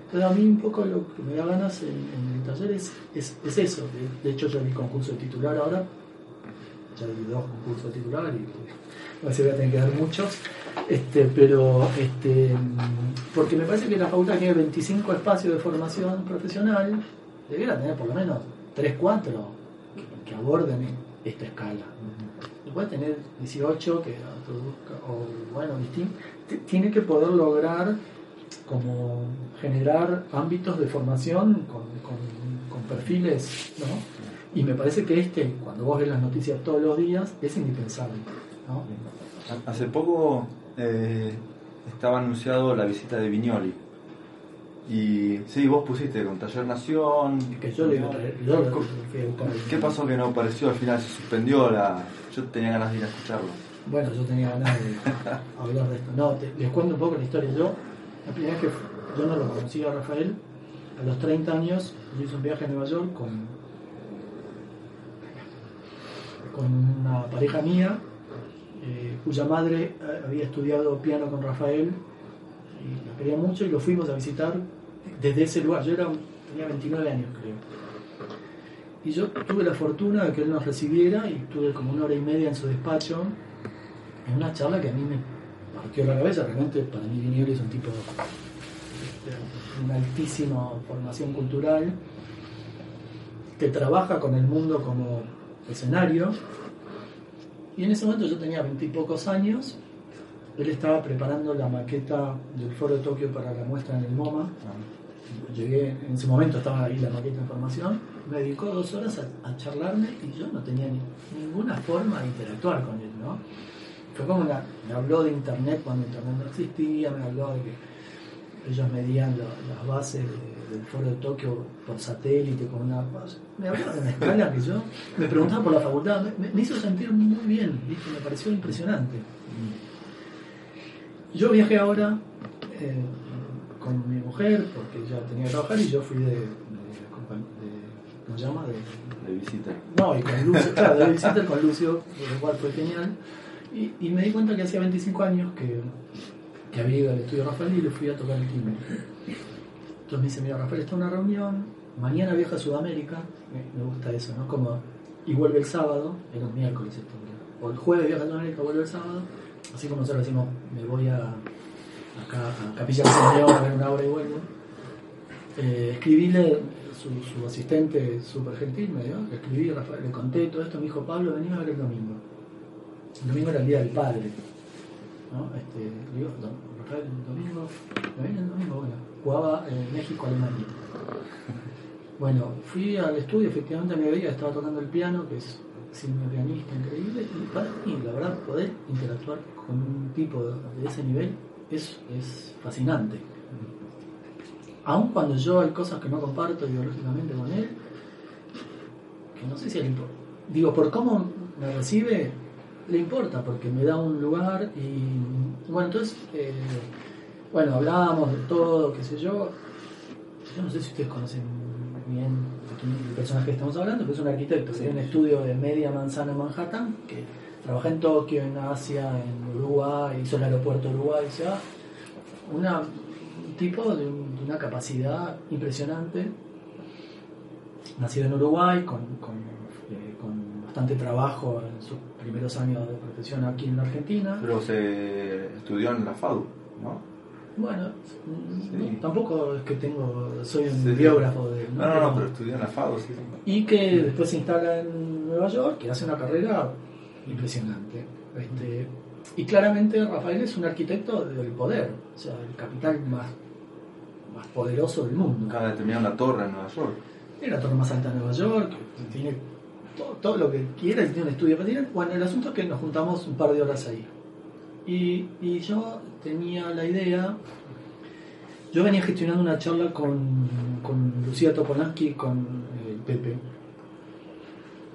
[SPEAKER 6] Entonces a mí un poco lo que me da ganas en, en el taller es, es, es eso. De, hecho yo vi concurso de titular ahora, ya vi dos concursos de titular y a veces voy a tener que dar muchos. Este, pero este, porque me parece que la facultad tiene 25 espacios de formación profesional, debiera tener por lo menos 3, 4 que, que aborden esta escala. Puede tener 18, que o bueno, distinto, tiene que poder lograr como generar ámbitos de formación con, con- con perfiles, ¿no? Y me parece que este, cuando vos ves las noticias todos los días, es indispensable, ¿no?
[SPEAKER 3] Hace poco eh, estaba anunciado la visita de Viñoli. Y sí, vos pusiste con Taller Nación.
[SPEAKER 6] Que yo le.
[SPEAKER 3] ¿Qué pasó que no apareció al final? Se suspendió la. Yo tenía ganas de ir a escucharlo.
[SPEAKER 6] Bueno, yo tenía ganas de hablar de esto. No, te- les cuento un poco la historia. Yo, la primera vez que yo no lo conocí a Rafael, a los 30 años, yo hice un viaje a Nueva York con, con una pareja mía, eh, cuya madre eh, había estudiado piano con Rafael y la quería mucho y lo fuimos a visitar desde ese lugar. Yo era, tenía 29 años, creo. Y yo tuve la fortuna de que él nos recibiera y tuve como una hora y media en su despacho, en una charla que a mí me partió la cabeza. Realmente para mí Viñoli es un tipo de una altísima formación cultural que trabaja con el mundo como escenario. Y en ese momento yo tenía veintipocos años. Él estaba preparando la maqueta del Foro de Tokio para la muestra en el MoMA. Llegué, en ese momento estaba ahí la maqueta en formación, me dedicó dos horas a, charlarme y yo no tenía ni- ninguna forma de interactuar con él, ¿no? Fue como una, me habló de internet cuando internet no existía, me habló de que ellos medían la- las bases de- del foro de Tokio por satélite con una me habló de una escala que yo me preguntaba por la facultad, me, hizo sentir muy bien, me pareció impresionante. Yo viajé ahora eh, con mi mujer porque ya tenía que trabajar y yo fui de- ¿cómo se llama? De,
[SPEAKER 3] De visita.
[SPEAKER 6] no, y con Lucio, claro, de visitar con Lucio, lo cual fue genial. Y, y me di cuenta que hacía 25 años que, que había ido al estudio Rafael y le fui a tocar el timbre. Entonces me dice, mira, Rafael está en una reunión, mañana viaja a Sudamérica, me, gusta eso, ¿no? Como, y vuelve el sábado, era un miércoles esto, o el jueves viaja a Sudamérica, vuelve el sábado, así como nosotros decimos, me voy a, acá a Capilla del Señor a ver una obra y vuelvo. Eh, escribíle, su, asistente súper gentil me dio, le escribí, le conté todo esto, me dijo, Pablo, venía a ver el domingo. El domingo era el día del padre. ¿no? Este, digo, "Don- Rafael, el domingo, jugaba en México, Alemania. Bueno, fui al estudio, efectivamente me veía, estaba tocando el piano, que es siendo pianista increíble, y para mí, la verdad, poder interactuar con un tipo de ese nivel es, es fascinante. Aun cuando yo hay cosas que no comparto ideológicamente con él, que no sé si le importa. Digo, por cómo me recibe, le importa, porque me da un lugar y. Bueno, entonces, eh, bueno, hablábamos de todo, qué sé yo. Yo no sé si ustedes conocen bien el personaje que estamos hablando, pero es un arquitecto tiene un estudio de media manzana en Manhattan, que trabaja en Tokio, en Asia, en Uruguay, hizo el aeropuerto de Uruguay, o sea, una, un tipo de, un- de una capacidad impresionante, nacido en Uruguay, con, con, eh, con bastante trabajo en sus primeros años de profesión aquí en Argentina.
[SPEAKER 3] Pero se estudió en la FADU, ¿no?
[SPEAKER 6] Bueno,
[SPEAKER 3] Sí.
[SPEAKER 6] no, tampoco es que tengo, soy un
[SPEAKER 3] Sí,
[SPEAKER 6] biógrafo de...
[SPEAKER 3] No, no, no, pero estudió en la FADU, sí.
[SPEAKER 6] y que después se instala en Nueva York y hace una carrera impresionante. Este, y claramente Rafael es un arquitecto del poder, o sea, el capital más, más poderoso del mundo.
[SPEAKER 3] Acaba de terminar una torre en Nueva York.
[SPEAKER 6] Tiene la torre más alta de Nueva York, tiene todo, todo lo que quiera, y tiene un estudio para Bueno, el asunto es que nos juntamos un par de horas ahí. Y, y yo tenía la idea, yo venía gestionando una charla con, con Lucía Topolansky y con el Pepe,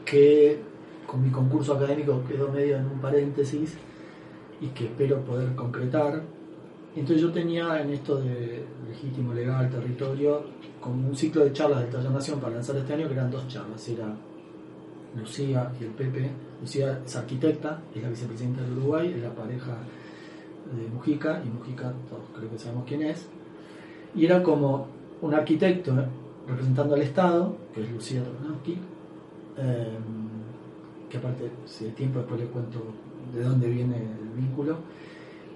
[SPEAKER 6] que con mi concurso académico quedó medio en un paréntesis y que espero poder concretar. Entonces yo tenía en esto de legítimo, legal, territorio, como un ciclo de charlas de Taller Nación para lanzar este año, que eran dos charlas, era Lucía y el Pepe. Lucía es arquitecta, es la vicepresidenta del Uruguay, es la pareja de Mujica, y Mujica todos creo que sabemos quién es. Y era como un arquitecto ¿eh? representando al Estado, que es Lucía Topolansky, eh, que aparte, si hay tiempo después les cuento de dónde viene el vínculo,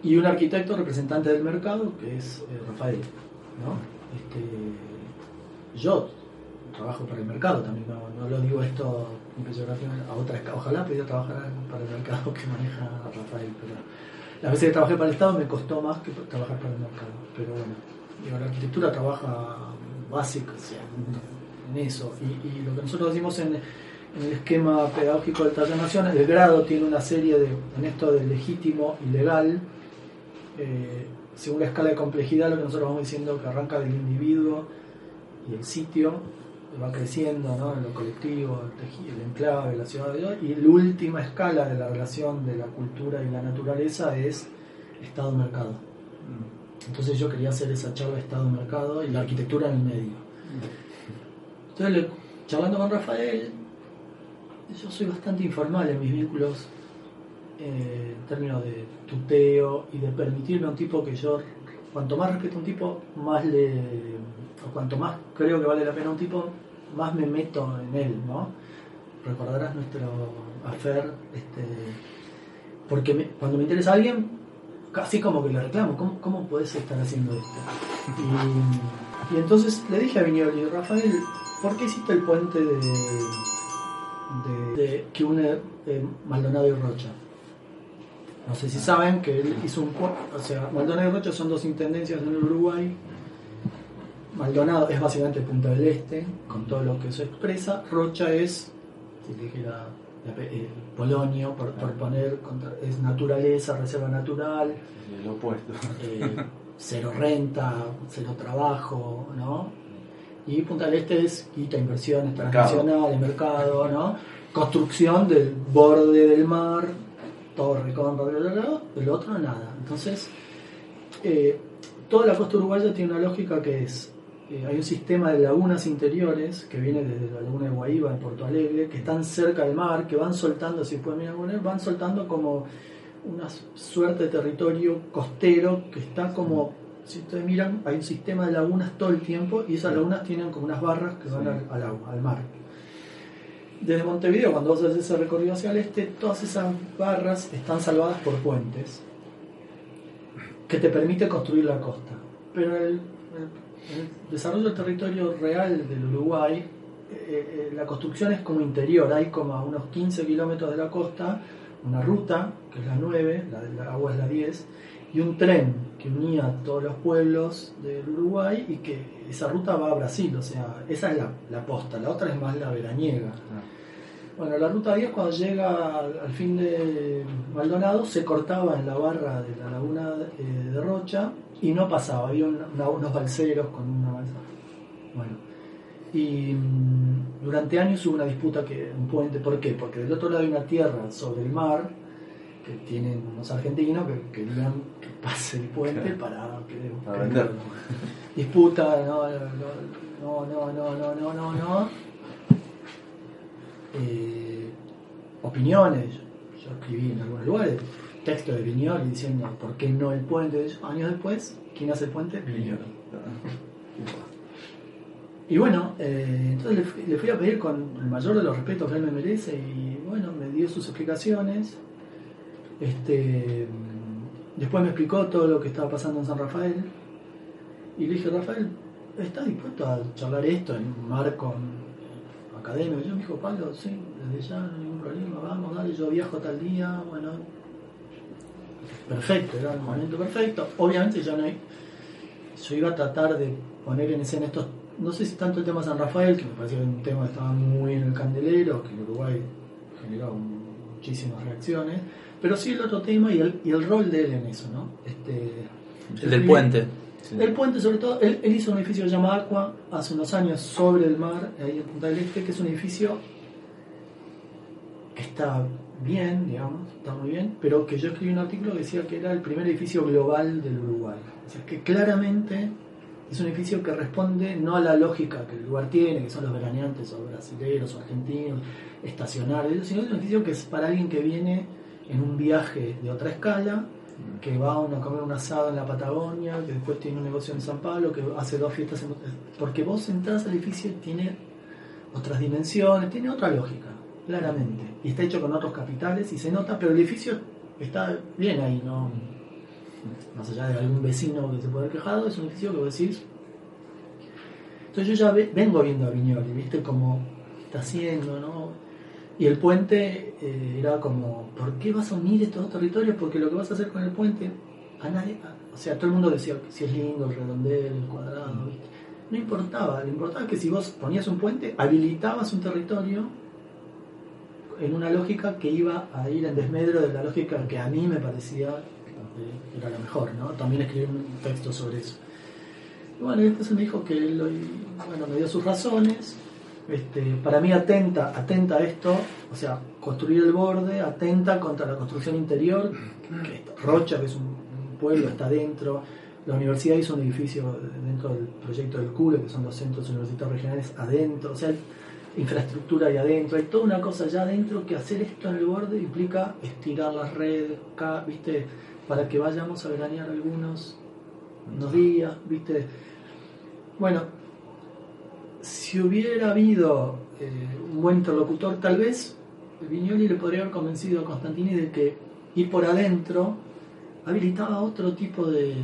[SPEAKER 6] y un arquitecto representante del mercado, que es eh, Rafael. ¿no? Este, yo trabajo para el mercado también, no, lo digo esto en peyoración a otra escala. Ojalá pudiera trabajar para el mercado que maneja Rafael, pero las veces que trabajé para el Estado me costó más que trabajar para el mercado. Pero bueno, digo, la arquitectura trabaja básico o en, eso. Y, lo que nosotros decimos en, el esquema pedagógico del taller nacional, el grado tiene una serie de, en esto de legítimo y legal, eh, según la escala de complejidad, lo que nosotros vamos diciendo que arranca del individuo y el sitio, va creciendo, ¿no? En lo colectivo, el, teji- el enclave, la ciudad de hoy, y la última escala de la relación de la cultura y la naturaleza es Estado-mercado. Entonces yo quería hacer esa charla Estado-mercado y la arquitectura en el medio. Entonces, charlando con Rafael, yo soy bastante informal en mis vínculos eh, en términos de tuteo y de permitirme a un tipo que yo, cuanto más respeto a un tipo, más le, o cuanto más creo que vale la pena un tipo, más me meto en él, ¿no? Recordarás nuestro afer, este, porque cuando me interesa alguien, casi como que le reclamo, ¿cómo, cómo puedes estar haciendo esto? Y, entonces le dije a Viñoli, Rafael, ¿por qué hiciste el puente de- que une eh, Maldonado y Rocha? No sé si saben que él hizo un o sea, Maldonado y Rocha son dos intendencias en el Uruguay. Maldonado es básicamente Punta del Este, con todo lo que eso expresa. Rocha es, si dijera, eh, Polonio, por, por poner, contra- es naturaleza, reserva natural,
[SPEAKER 3] Lo opuesto.
[SPEAKER 6] eh, cero renta, cero trabajo, ¿no? Y Punta del Este es quita inversiones transnacionales, mercado, ¿no? Construcción del borde del mar, torre con bla, bla, bla, el otro nada. Entonces, eh, toda la costa uruguaya tiene una lógica que es, eh, hay un sistema de lagunas interiores que viene desde la laguna de Guaíba en Porto Alegre, que están cerca del mar, que van soltando, si pueden mirar, poner, van soltando como una suerte de territorio costero que está como, si ustedes miran, hay un sistema de lagunas todo el tiempo y esas lagunas tienen como unas barras que van al, al agua, al mar. Desde Montevideo, cuando vos haces ese recorrido hacia el este, todas esas barras están salvadas por puentes que te permite construir la costa. Pero el, el- desarrollo del territorio real del Uruguay, eh, eh, la construcción es como interior, hay como a unos 15 kilómetros de la costa una ruta, que es la 9, la del agua es la 10, y un tren que unía todos los pueblos del Uruguay y que esa ruta va a Brasil, o sea, esa es la, la posta, la otra es más la veraniega. Bueno, la ruta 10 cuando llega al, fin de Maldonado se cortaba en la barra de la laguna eh, de Rocha y no pasaba, había una- unos balseros con una balsa. Bueno, y mm, durante años hubo una disputa que un puente, ¿por qué? Porque del otro lado hay una tierra sobre el mar que tienen unos argentinos que querían que pase el puente para
[SPEAKER 3] vender.
[SPEAKER 6] disputa, no, no, no, no, no, no, no, no. Eh, opiniones, yo escribí en algunos lugares, texto de Viñoli diciendo por qué no el puente, años después, ¿quién hace el puente? Viñoli. Y bueno, eh, entonces le fui, a pedir con el mayor de los respetos que él me merece y bueno, me dio sus explicaciones. Este, después me explicó todo lo que estaba pasando en San Rafael y le dije, Rafael, ¿estás dispuesto a charlar esto en un marco académico? Yo me dijo, Pablo, sí, desde ya no hay ningún problema, vamos, dale, yo viajo tal día, bueno, perfecto, era el momento perfecto. Obviamente yo no yo iba a tratar de poner en escena estos, no sé si tanto el tema de San Rafael, que me parecía un tema que estaba muy en el candelero, que en Uruguay generó muchísimas reacciones, pero sí el otro tema y el, y el rol de él en eso, ¿no? Este,
[SPEAKER 5] El del puente.
[SPEAKER 6] el puente, sobre todo, él, él hizo un edificio llamado Aqua hace unos años sobre el mar, ahí en Punta del Este, que es un edificio que está bien, digamos, está muy bien, pero que yo escribí un artículo que decía que era el primer edificio global del Uruguay. O sea, que claramente es un edificio que responde no a la lógica que el lugar tiene, que son los veraneantes o brasileños o argentinos, estacionarios, sino es un edificio que es para alguien que viene en un viaje de otra escala, que va a comer un asado en la Patagonia, que después tiene un negocio en San Pablo, que hace dos fiestas en... Porque vos entras al edificio y tiene otras dimensiones, tiene otra lógica, claramente. Y está hecho con otros capitales y se nota, pero el edificio está bien ahí, ¿no? Más allá de algún vecino que se puede haber quejado, es un edificio que vos decís. Entonces yo ya ve- vengo viendo a Viñoli, ¿viste? Como está haciendo? ¿no? Y el puente eh, era como, ¿por qué vas a unir estos dos territorios? Porque lo que vas a hacer con el puente, a nadie, a- o sea, todo el mundo decía que si es lindo, el redondel, el cuadrado, ¿viste? No importaba, lo importaba que si vos ponías un puente, habilitabas un territorio en una lógica que iba a ir en desmedro de la lógica que a mí me parecía que era la mejor, ¿no? También escribí un texto sobre eso. Y bueno, después me dijo que él, bueno, me dio sus razones. Este, para mí atenta, atenta a esto, o sea, construir el borde, atenta contra la construcción interior, que está- Rocha, que es un, pueblo, está dentro. La universidad hizo un edificio dentro del proyecto del CURE, que son los centros universitarios regionales, adentro. O sea, infraestructura ahí adentro. Hay toda una cosa allá adentro que hacer esto en el borde implica estirar las redes, ¿viste? Para que vayamos a veranear algunos unos días, ¿viste? Bueno, si hubiera habido eh, un buen interlocutor, tal vez Vignoli le podría haber convencido a Constantini de que ir por adentro habilitaba otro tipo de,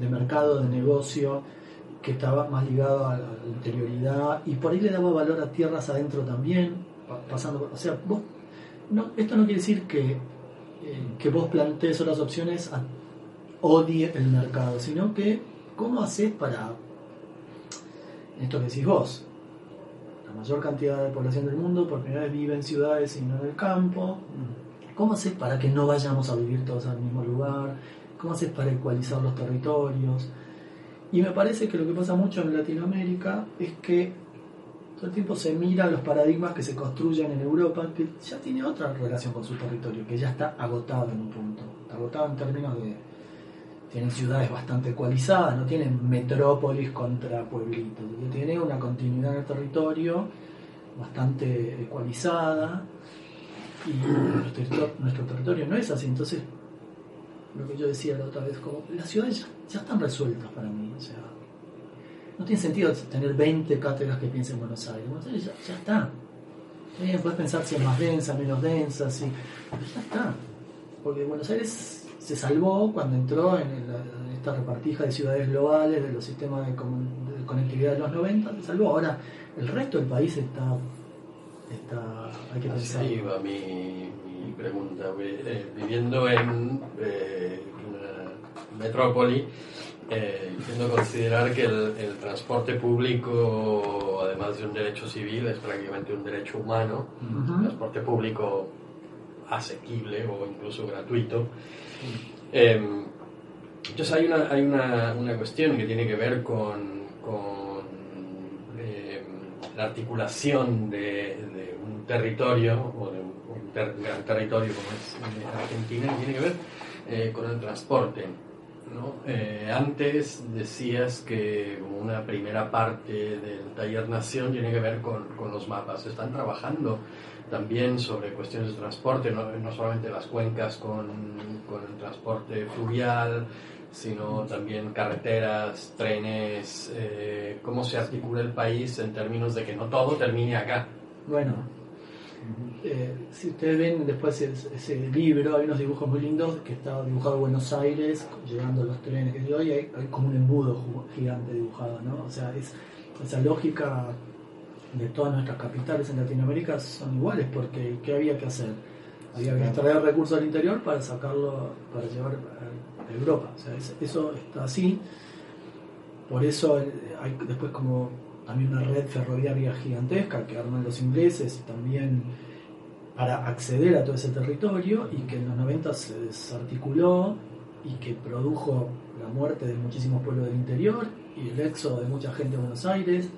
[SPEAKER 6] de mercado, de negocio, que estaba más ligado a la interioridad y por ahí le daba valor a tierras adentro también, pa- pasando por- O sea, vos, no, esto no quiere decir que, eh, que vos plantees otras opciones a, odie el mercado, sino que cómo haces para esto que decís vos. La mayor cantidad de población del mundo por primera vez vive en ciudades y no en el campo. ¿Cómo haces para que no vayamos a vivir todos al mismo lugar? ¿Cómo haces para ecualizar los territorios? Y me parece que lo que pasa mucho en Latinoamérica es que todo el tiempo se mira los paradigmas que se construyen en Europa, que ya tiene otra relación con su territorio, que ya está agotado en un punto. Está agotado en términos de. Tienen ciudades bastante ecualizadas, no tienen metrópolis contra pueblitos. Tiene una continuidad en el territorio bastante ecualizada. Y nuestro territorio, no es así. Entonces, lo que yo decía la otra vez, como las ciudades ya, están resueltas para mí. O sea, no tiene sentido tener 20 cátedras que piensen en Buenos Aires. Buenos Aires ya, está. Puedes pensar si es más densa, menos densa, sí. Pero ya está. Porque Buenos Aires se salvó cuando entró en, el- en esta repartija de ciudades globales, de los sistemas de, comun- de conectividad de los 90, se salvó. Ahora, el resto del país está. está hay que pensar.
[SPEAKER 1] ahí va mi, mi pregunta. Eh, viviendo en eh, una metrópoli, eh, entiendo considerar que el, el transporte público, además de un derecho civil, es prácticamente un derecho humano.
[SPEAKER 6] Ujú.
[SPEAKER 1] Transporte público asequible o incluso gratuito. Eh, entonces hay una, hay una, una cuestión que tiene que ver con, con, eh, la articulación de, de un territorio o de un, un ter- gran territorio como es eh, Argentina que tiene que ver eh, con el transporte. ¿No? Eh, antes decías que una primera parte del taller Nación tiene que ver con, con los mapas. Están trabajando también sobre cuestiones de transporte, no, no solamente las cuencas con, con el transporte fluvial, sino también carreteras, trenes, eh, cómo se articula el país en términos de que no todo termine acá.
[SPEAKER 6] Bueno, eh, si ustedes ven después ese, ese libro, hay unos dibujos muy lindos que está dibujado en Buenos Aires, llegando los trenes, que yo, y hay, hay como un embudo gigante dibujado, ¿no? O sea, es, esa lógica de todas nuestras capitales en Latinoamérica son iguales, porque ¿qué había que hacer? Había que extraer recursos al interior para sacarlo, para llevar a a Europa. O sea, es- eso está así. Por eso eh, hay después como también una red ferroviaria gigantesca que arman los ingleses también para acceder a todo ese territorio y que en los 90 se desarticuló y que produjo la muerte de muchísimos pueblos del interior y el éxodo de mucha gente a Buenos Aires,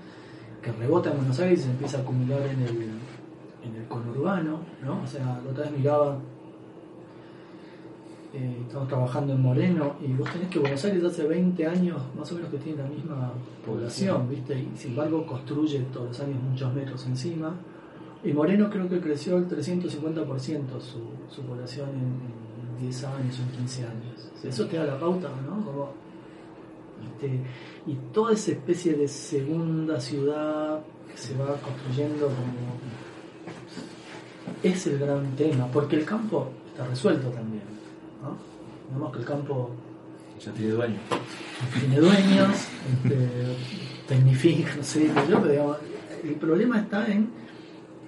[SPEAKER 6] que rebota en Buenos Aires y se empieza a acumular en el, en el conurbano, ¿no? O sea, otra vez miraba, eh, estamos trabajando en Moreno y vos tenés que Buenos Aires hace 20 años más o menos que tiene la misma población, ¿viste? Y sin embargo construye todos los años muchos metros encima. Y Moreno creo que creció el 350% su, su población en, en 10 años o en 15 años. Eso te da la pauta, ¿no? Como, este, y toda esa especie de segunda ciudad que se va construyendo como... Es el gran tema, porque el campo está resuelto también. ¿No? Vemos que el campo
[SPEAKER 3] Ya tiene dueño.
[SPEAKER 6] tiene dueños, este, tecnifica, no sé, yo, pero digamos, el problema está en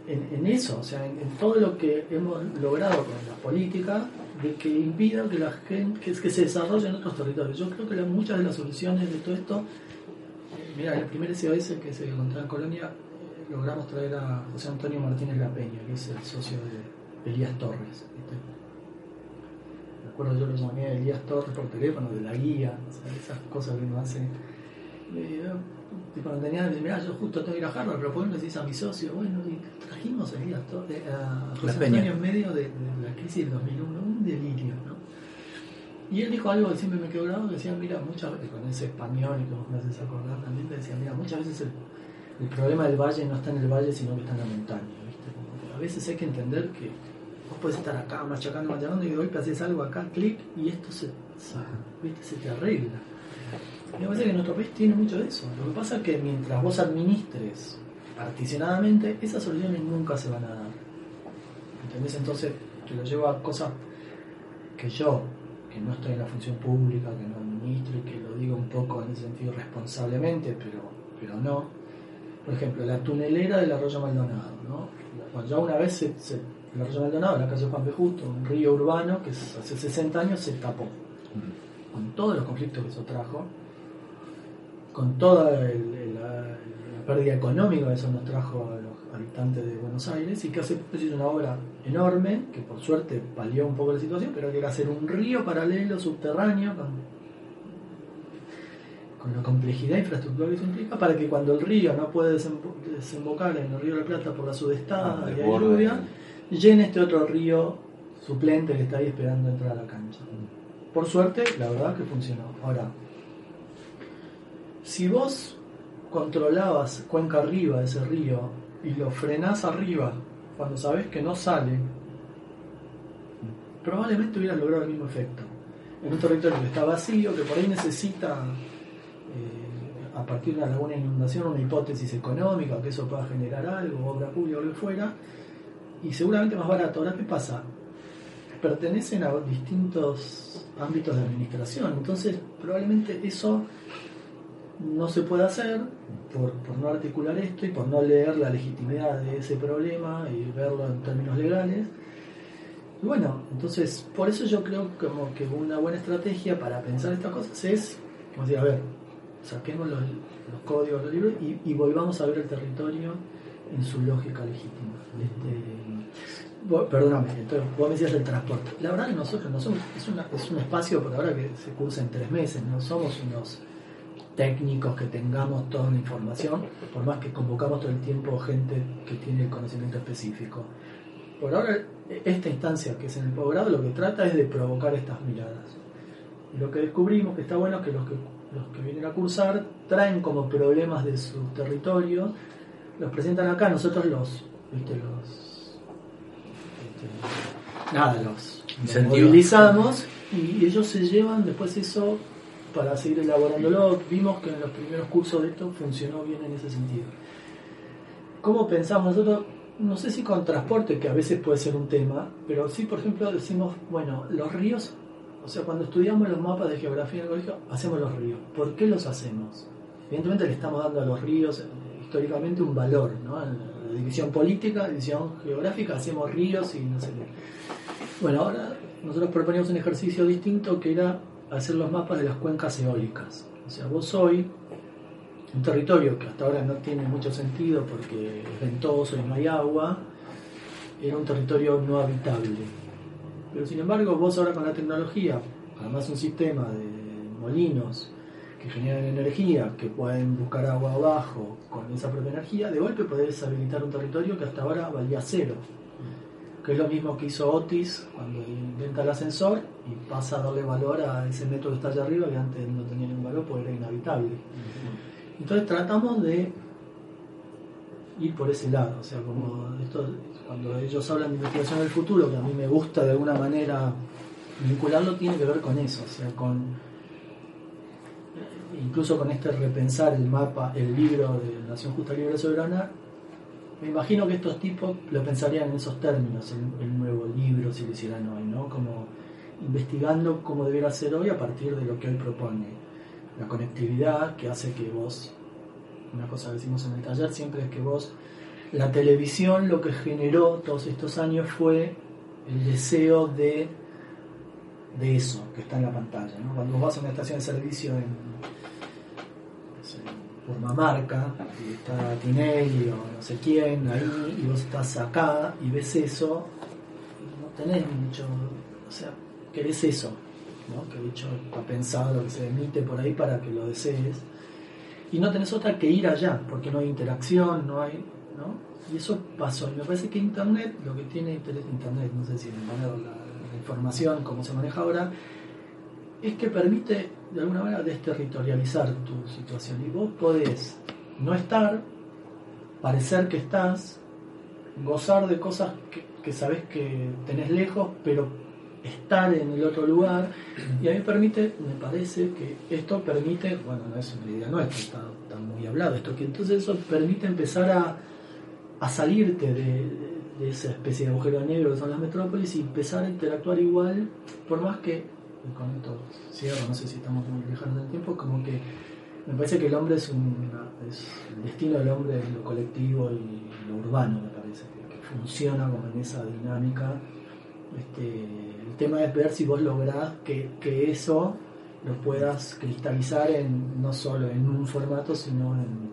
[SPEAKER 6] en, en eso, o sea, en, en todo lo que hemos logrado con la política, de que impida que la gente, que, que se desarrolle en otros territorios. Yo creo que la- muchas de las soluciones de todo esto, eh, mira, el primer SOS que se encontraba en Colonia, logramos traer a José Antonio Martínez La Peña, que es el socio de Elías Torres. ¿viste? Me acuerdo yo lo llamé a Elías Torres por teléfono, de la guía, esas cosas que uno hace. Eh, tipo, cuando tenía, mira, yo justo tengo que ir a Harvard, pero ¿por qué no le decís a mi socio? Bueno, y trajimos a Elías Torres, a José. Antonio en medio de, de la crisis del 2001, un delirio, ¿no? Y él dijo algo que siempre me quedó grabado, que decía, mira, muchas veces, con ese español y que vos me haces acordar también, te decía, mira, muchas veces el, el problema del valle no está en el valle, sino que está en la montaña, ¿viste? Como que a veces hay que entender que vos estar acá machacando, machacando, y de golpe haces algo acá, clic, y esto se, se- ¿viste? se te arregla. Y me parece que nuestro país tiene mucho de eso. Lo que pasa es que mientras vos administres particionadamente, esas soluciones nunca se van a dar. ¿Entendés? Entonces, te lo llevo a cosas que yo, que no estoy en la función pública, que no administro y que lo digo un poco en ese sentido responsablemente, pero, pero no. Por ejemplo, la tunelera del arroyo Maldonado. ¿no? Ya una vez se- el arroyo Maldonado, la calle Juan. Justo, un río urbano que hace 60 años se tapó. Con todos los conflictos que eso trajo, con toda el- el- la, la pérdida económica que eso nos trajo a los habitantes de Buenos Aires y que hace hizo una obra enorme que por suerte palió un poco la situación pero que era hacer un río paralelo subterráneo con, con la complejidad infraestructural que eso implica para que cuando el río no puede desembo- desembocar en el río de la Plata por la sudestada
[SPEAKER 3] Ah,
[SPEAKER 6] y
[SPEAKER 3] desborda.
[SPEAKER 6] lluvia llene este otro río suplente que está ahí esperando entrar a la cancha por suerte la verdad que funcionó ahora si vos controlabas cuenca arriba de ese río y lo frenás arriba cuando sabés que no sale, probablemente hubieras logrado el mismo efecto. En un territorio que está vacío, que por ahí necesita, eh, a partir de una laguna de inundación, una hipótesis económica, que eso pueda generar algo, obra pública o lo que fuera, y seguramente más barato. Ahora, ¿qué pasa? Pertenecen a distintos ámbitos de administración, entonces probablemente eso no se puede hacer por, por no articular esto y por no leer la legitimidad de ese problema y verlo en términos legales. Y bueno, entonces por eso yo creo como que una buena estrategia para pensar estas cosas es, como decir, a ver, saquemos los, los códigos, los libros y, volvamos a ver el territorio en su lógica legítima. Perdóname, entonces vos me decías el transporte. La verdad que nosotros no somos, es, un espacio por ahora que se cursa en tres meses, no somos unos técnicos que tengamos toda una información, por más que convocamos todo el tiempo gente que tiene el conocimiento específico. Por ahora, esta instancia que es en el posgrado lo que trata es de provocar estas miradas. Y lo que descubrimos que está bueno es que los que, los que vienen a cursar traen como problemas de su territorio, los presentan acá, nosotros los, los, nada, los, los movilizamos y ellos se llevan después eso para seguir elaborándolo. Vimos que en los primeros cursos de esto funcionó bien en ese sentido. ¿Cómo pensamos nosotros? No sé si con transporte, que a veces puede ser un tema, pero sí, por ejemplo, decimos, bueno, los ríos, o sea, cuando estudiamos los mapas de geografía en el colegio, hacemos los ríos. ¿Por qué los hacemos? Evidentemente le estamos dando a los ríos eh, históricamente un valor, ¿no? División política, división geográfica, hacemos ríos y no sé qué. Bueno, ahora nosotros proponíamos un ejercicio distinto que era hacer los mapas de las cuencas eólicas. O sea, vos hoy, un territorio que hasta ahora no tiene mucho sentido porque es ventoso y no hay agua, era un territorio no habitable. Pero sin embargo, vos ahora con la tecnología, además un sistema de molinos que generan energía, que pueden buscar agua abajo con esa propia energía, de golpe podés habilitar un territorio que hasta ahora valía cero que es lo mismo que hizo Otis cuando inventa el ascensor y pasa a darle valor a ese metro que está allá arriba que antes no tenía ningún valor porque era inhabitable. Entonces tratamos de ir por ese lado, o sea, como esto, cuando ellos hablan de investigación del futuro, que a mí me gusta de alguna manera vincularlo, tiene que ver con eso, o sea, con incluso con este repensar el mapa, el libro de Nación Justa Libre Soberana, me imagino que estos tipos lo pensarían en esos términos, el, el nuevo libro, si lo hicieran hoy, ¿no? Como investigando cómo debería ser hoy a partir de lo que hoy propone. La conectividad que hace que vos, una cosa que decimos en el taller siempre es que vos la televisión lo que generó todos estos años fue el deseo de, de eso que está en la pantalla. ¿no? Cuando vos vas a una estación de servicio en, por Mamarca, y está Tinelli o no sé quién ahí, y vos estás acá y ves eso, y no tenés mucho, o sea, querés eso, ¿no? que de hecho está pensado que se emite por ahí para que lo desees y no tenés otra que ir allá, porque no hay interacción, no hay, ¿no? Y eso pasó. Y me parece que Internet, lo que tiene Internet, Internet no sé si la, la información, como se maneja ahora, es que permite de alguna manera desterritorializar tu situación. Y vos podés no estar, parecer que estás, gozar de cosas que, que sabés que tenés lejos, pero estar en el otro lugar y a mí permite, me parece que esto permite, bueno, no es una idea nuestra, está, está muy hablado esto, que entonces eso permite empezar a, a salirte de, de esa especie de agujero negro que son las metrópolis y empezar a interactuar igual, por más que, con esto cierro, no sé si estamos muy lejanos del tiempo, como que me parece que el hombre es un es, el destino del hombre es lo colectivo y lo urbano, me parece, que, que funciona como en esa dinámica. Este, el tema es ver si vos lográs que, que eso lo puedas cristalizar en, no solo en un formato, sino en,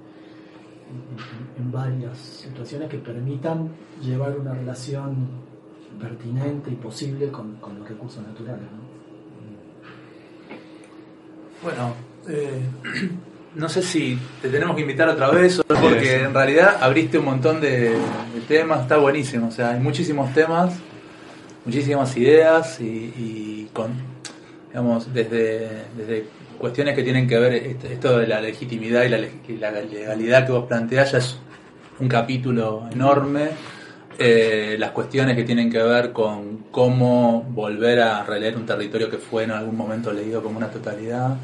[SPEAKER 6] en, en varias situaciones que permitan llevar una relación pertinente y posible con, con los recursos naturales. ¿no?
[SPEAKER 5] Bueno, eh, no sé si te tenemos que invitar otra vez, o- porque en realidad abriste un montón de, de temas, está buenísimo, o sea, hay muchísimos temas, muchísimas ideas y, y con, digamos, desde, desde cuestiones que tienen que ver, esto de la legitimidad y la, leg- y la legalidad que vos planteás ya es un capítulo enorme. Eh, las cuestiones que tienen que ver con cómo volver a releer un territorio que fue en algún momento leído como una totalidad.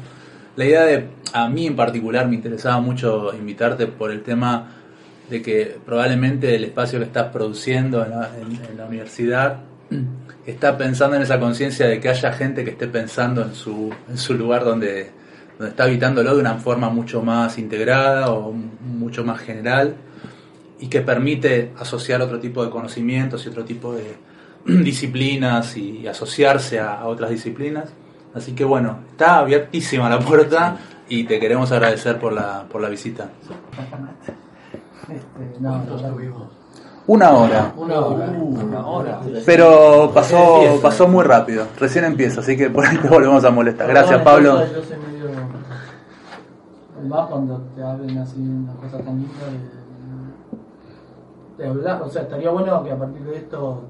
[SPEAKER 5] La idea de, a mí en particular me interesaba mucho invitarte por el tema de que probablemente el espacio que estás produciendo en la, en- la universidad está pensando en esa conciencia de que haya gente que esté pensando en su, en su lugar donde, donde está habitándolo de una forma mucho más integrada o mucho más general y que permite asociar otro tipo de conocimientos y otro tipo de disciplinas y, asociarse a, a otras disciplinas. Así que bueno, está abiertísima la puerta y te queremos agradecer por la, por la visita.
[SPEAKER 6] Este, no.
[SPEAKER 5] Una hora.
[SPEAKER 6] Una hora.
[SPEAKER 3] Una hora.
[SPEAKER 5] Pero pasó, pasó muy rápido, recién empieza, así que por ahí te volvemos a molestar. Gracias, Pablo.
[SPEAKER 6] Yo, yo soy medio. Más cuando te hablen así una cosa tan linda de, hablar. O sea, estaría bueno que a partir de esto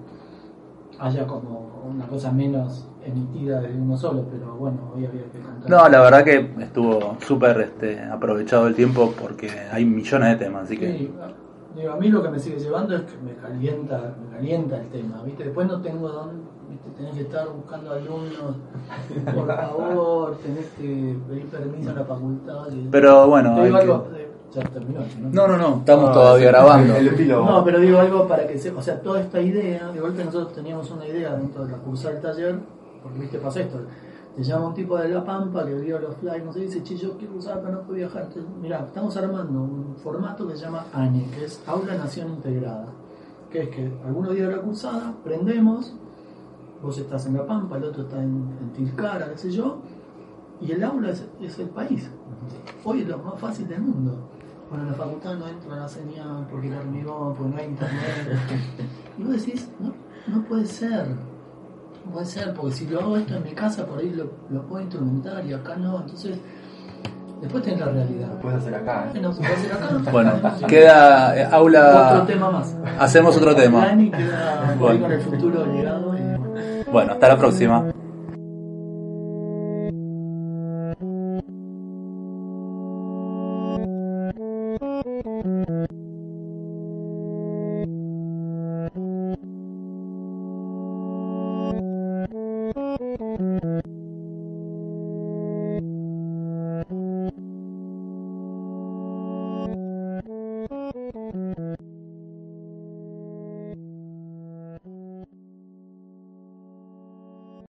[SPEAKER 6] haya como una cosa menos emitida de uno solo, pero bueno, hoy había que contar.
[SPEAKER 5] No, la verdad que estuvo súper este, aprovechado el tiempo porque hay millones de temas, así que...
[SPEAKER 6] Sí, digo, a mí lo que me sigue llevando es que me calienta, me calienta el tema, ¿viste? Después no tengo dónde, ¿viste? Tenés que estar buscando alumnos, por favor, tenés que pedir permiso a la facultad. y-
[SPEAKER 5] Pero bueno,
[SPEAKER 6] Te digo
[SPEAKER 5] que-
[SPEAKER 6] algo, eh, ya terminó, ¿no?
[SPEAKER 5] No, no, no, estamos
[SPEAKER 3] Ah,
[SPEAKER 5] todavía
[SPEAKER 3] el-
[SPEAKER 5] grabando.
[SPEAKER 3] El epílogo.
[SPEAKER 6] No, pero digo algo para que se, o sea, toda esta idea, de golpe nosotros teníamos una idea dentro de la cursar el taller, porque viste pasa esto, te llama un tipo de La Pampa que vio los flyers, no sé, dice, che, yo quiero usar, pero no puedo viajar. Entonces, mirá, estamos armando un formato que se llama ANE, que es Aula Nación Integrada, que es que algunos días de la cursada prendemos, vos estás en La Pampa, el otro está en, en Tilcara, qué sé yo, y el aula es, es el país. Hoy es lo más fácil del mundo. Bueno, en la facultad no entra la señal porque el hormigón, porque no hay internet. Y vos decís, no, no puede ser. No puede ser, porque si lo hago esto en mi casa, por ahí lo, lo puedo instrumentar y acá no. Entonces, después tenés la realidad.
[SPEAKER 3] Lo puedes hacer acá. ¿eh?
[SPEAKER 6] Bueno, se puede hacer acá.
[SPEAKER 5] Bueno, queda eh, aula...
[SPEAKER 6] Otro tema más.
[SPEAKER 5] Hacemos otro tema.
[SPEAKER 6] Dani queda por ahí
[SPEAKER 5] Bueno.
[SPEAKER 6] con el futuro ligado. Y, bueno.
[SPEAKER 5] Bueno, hasta la próxima.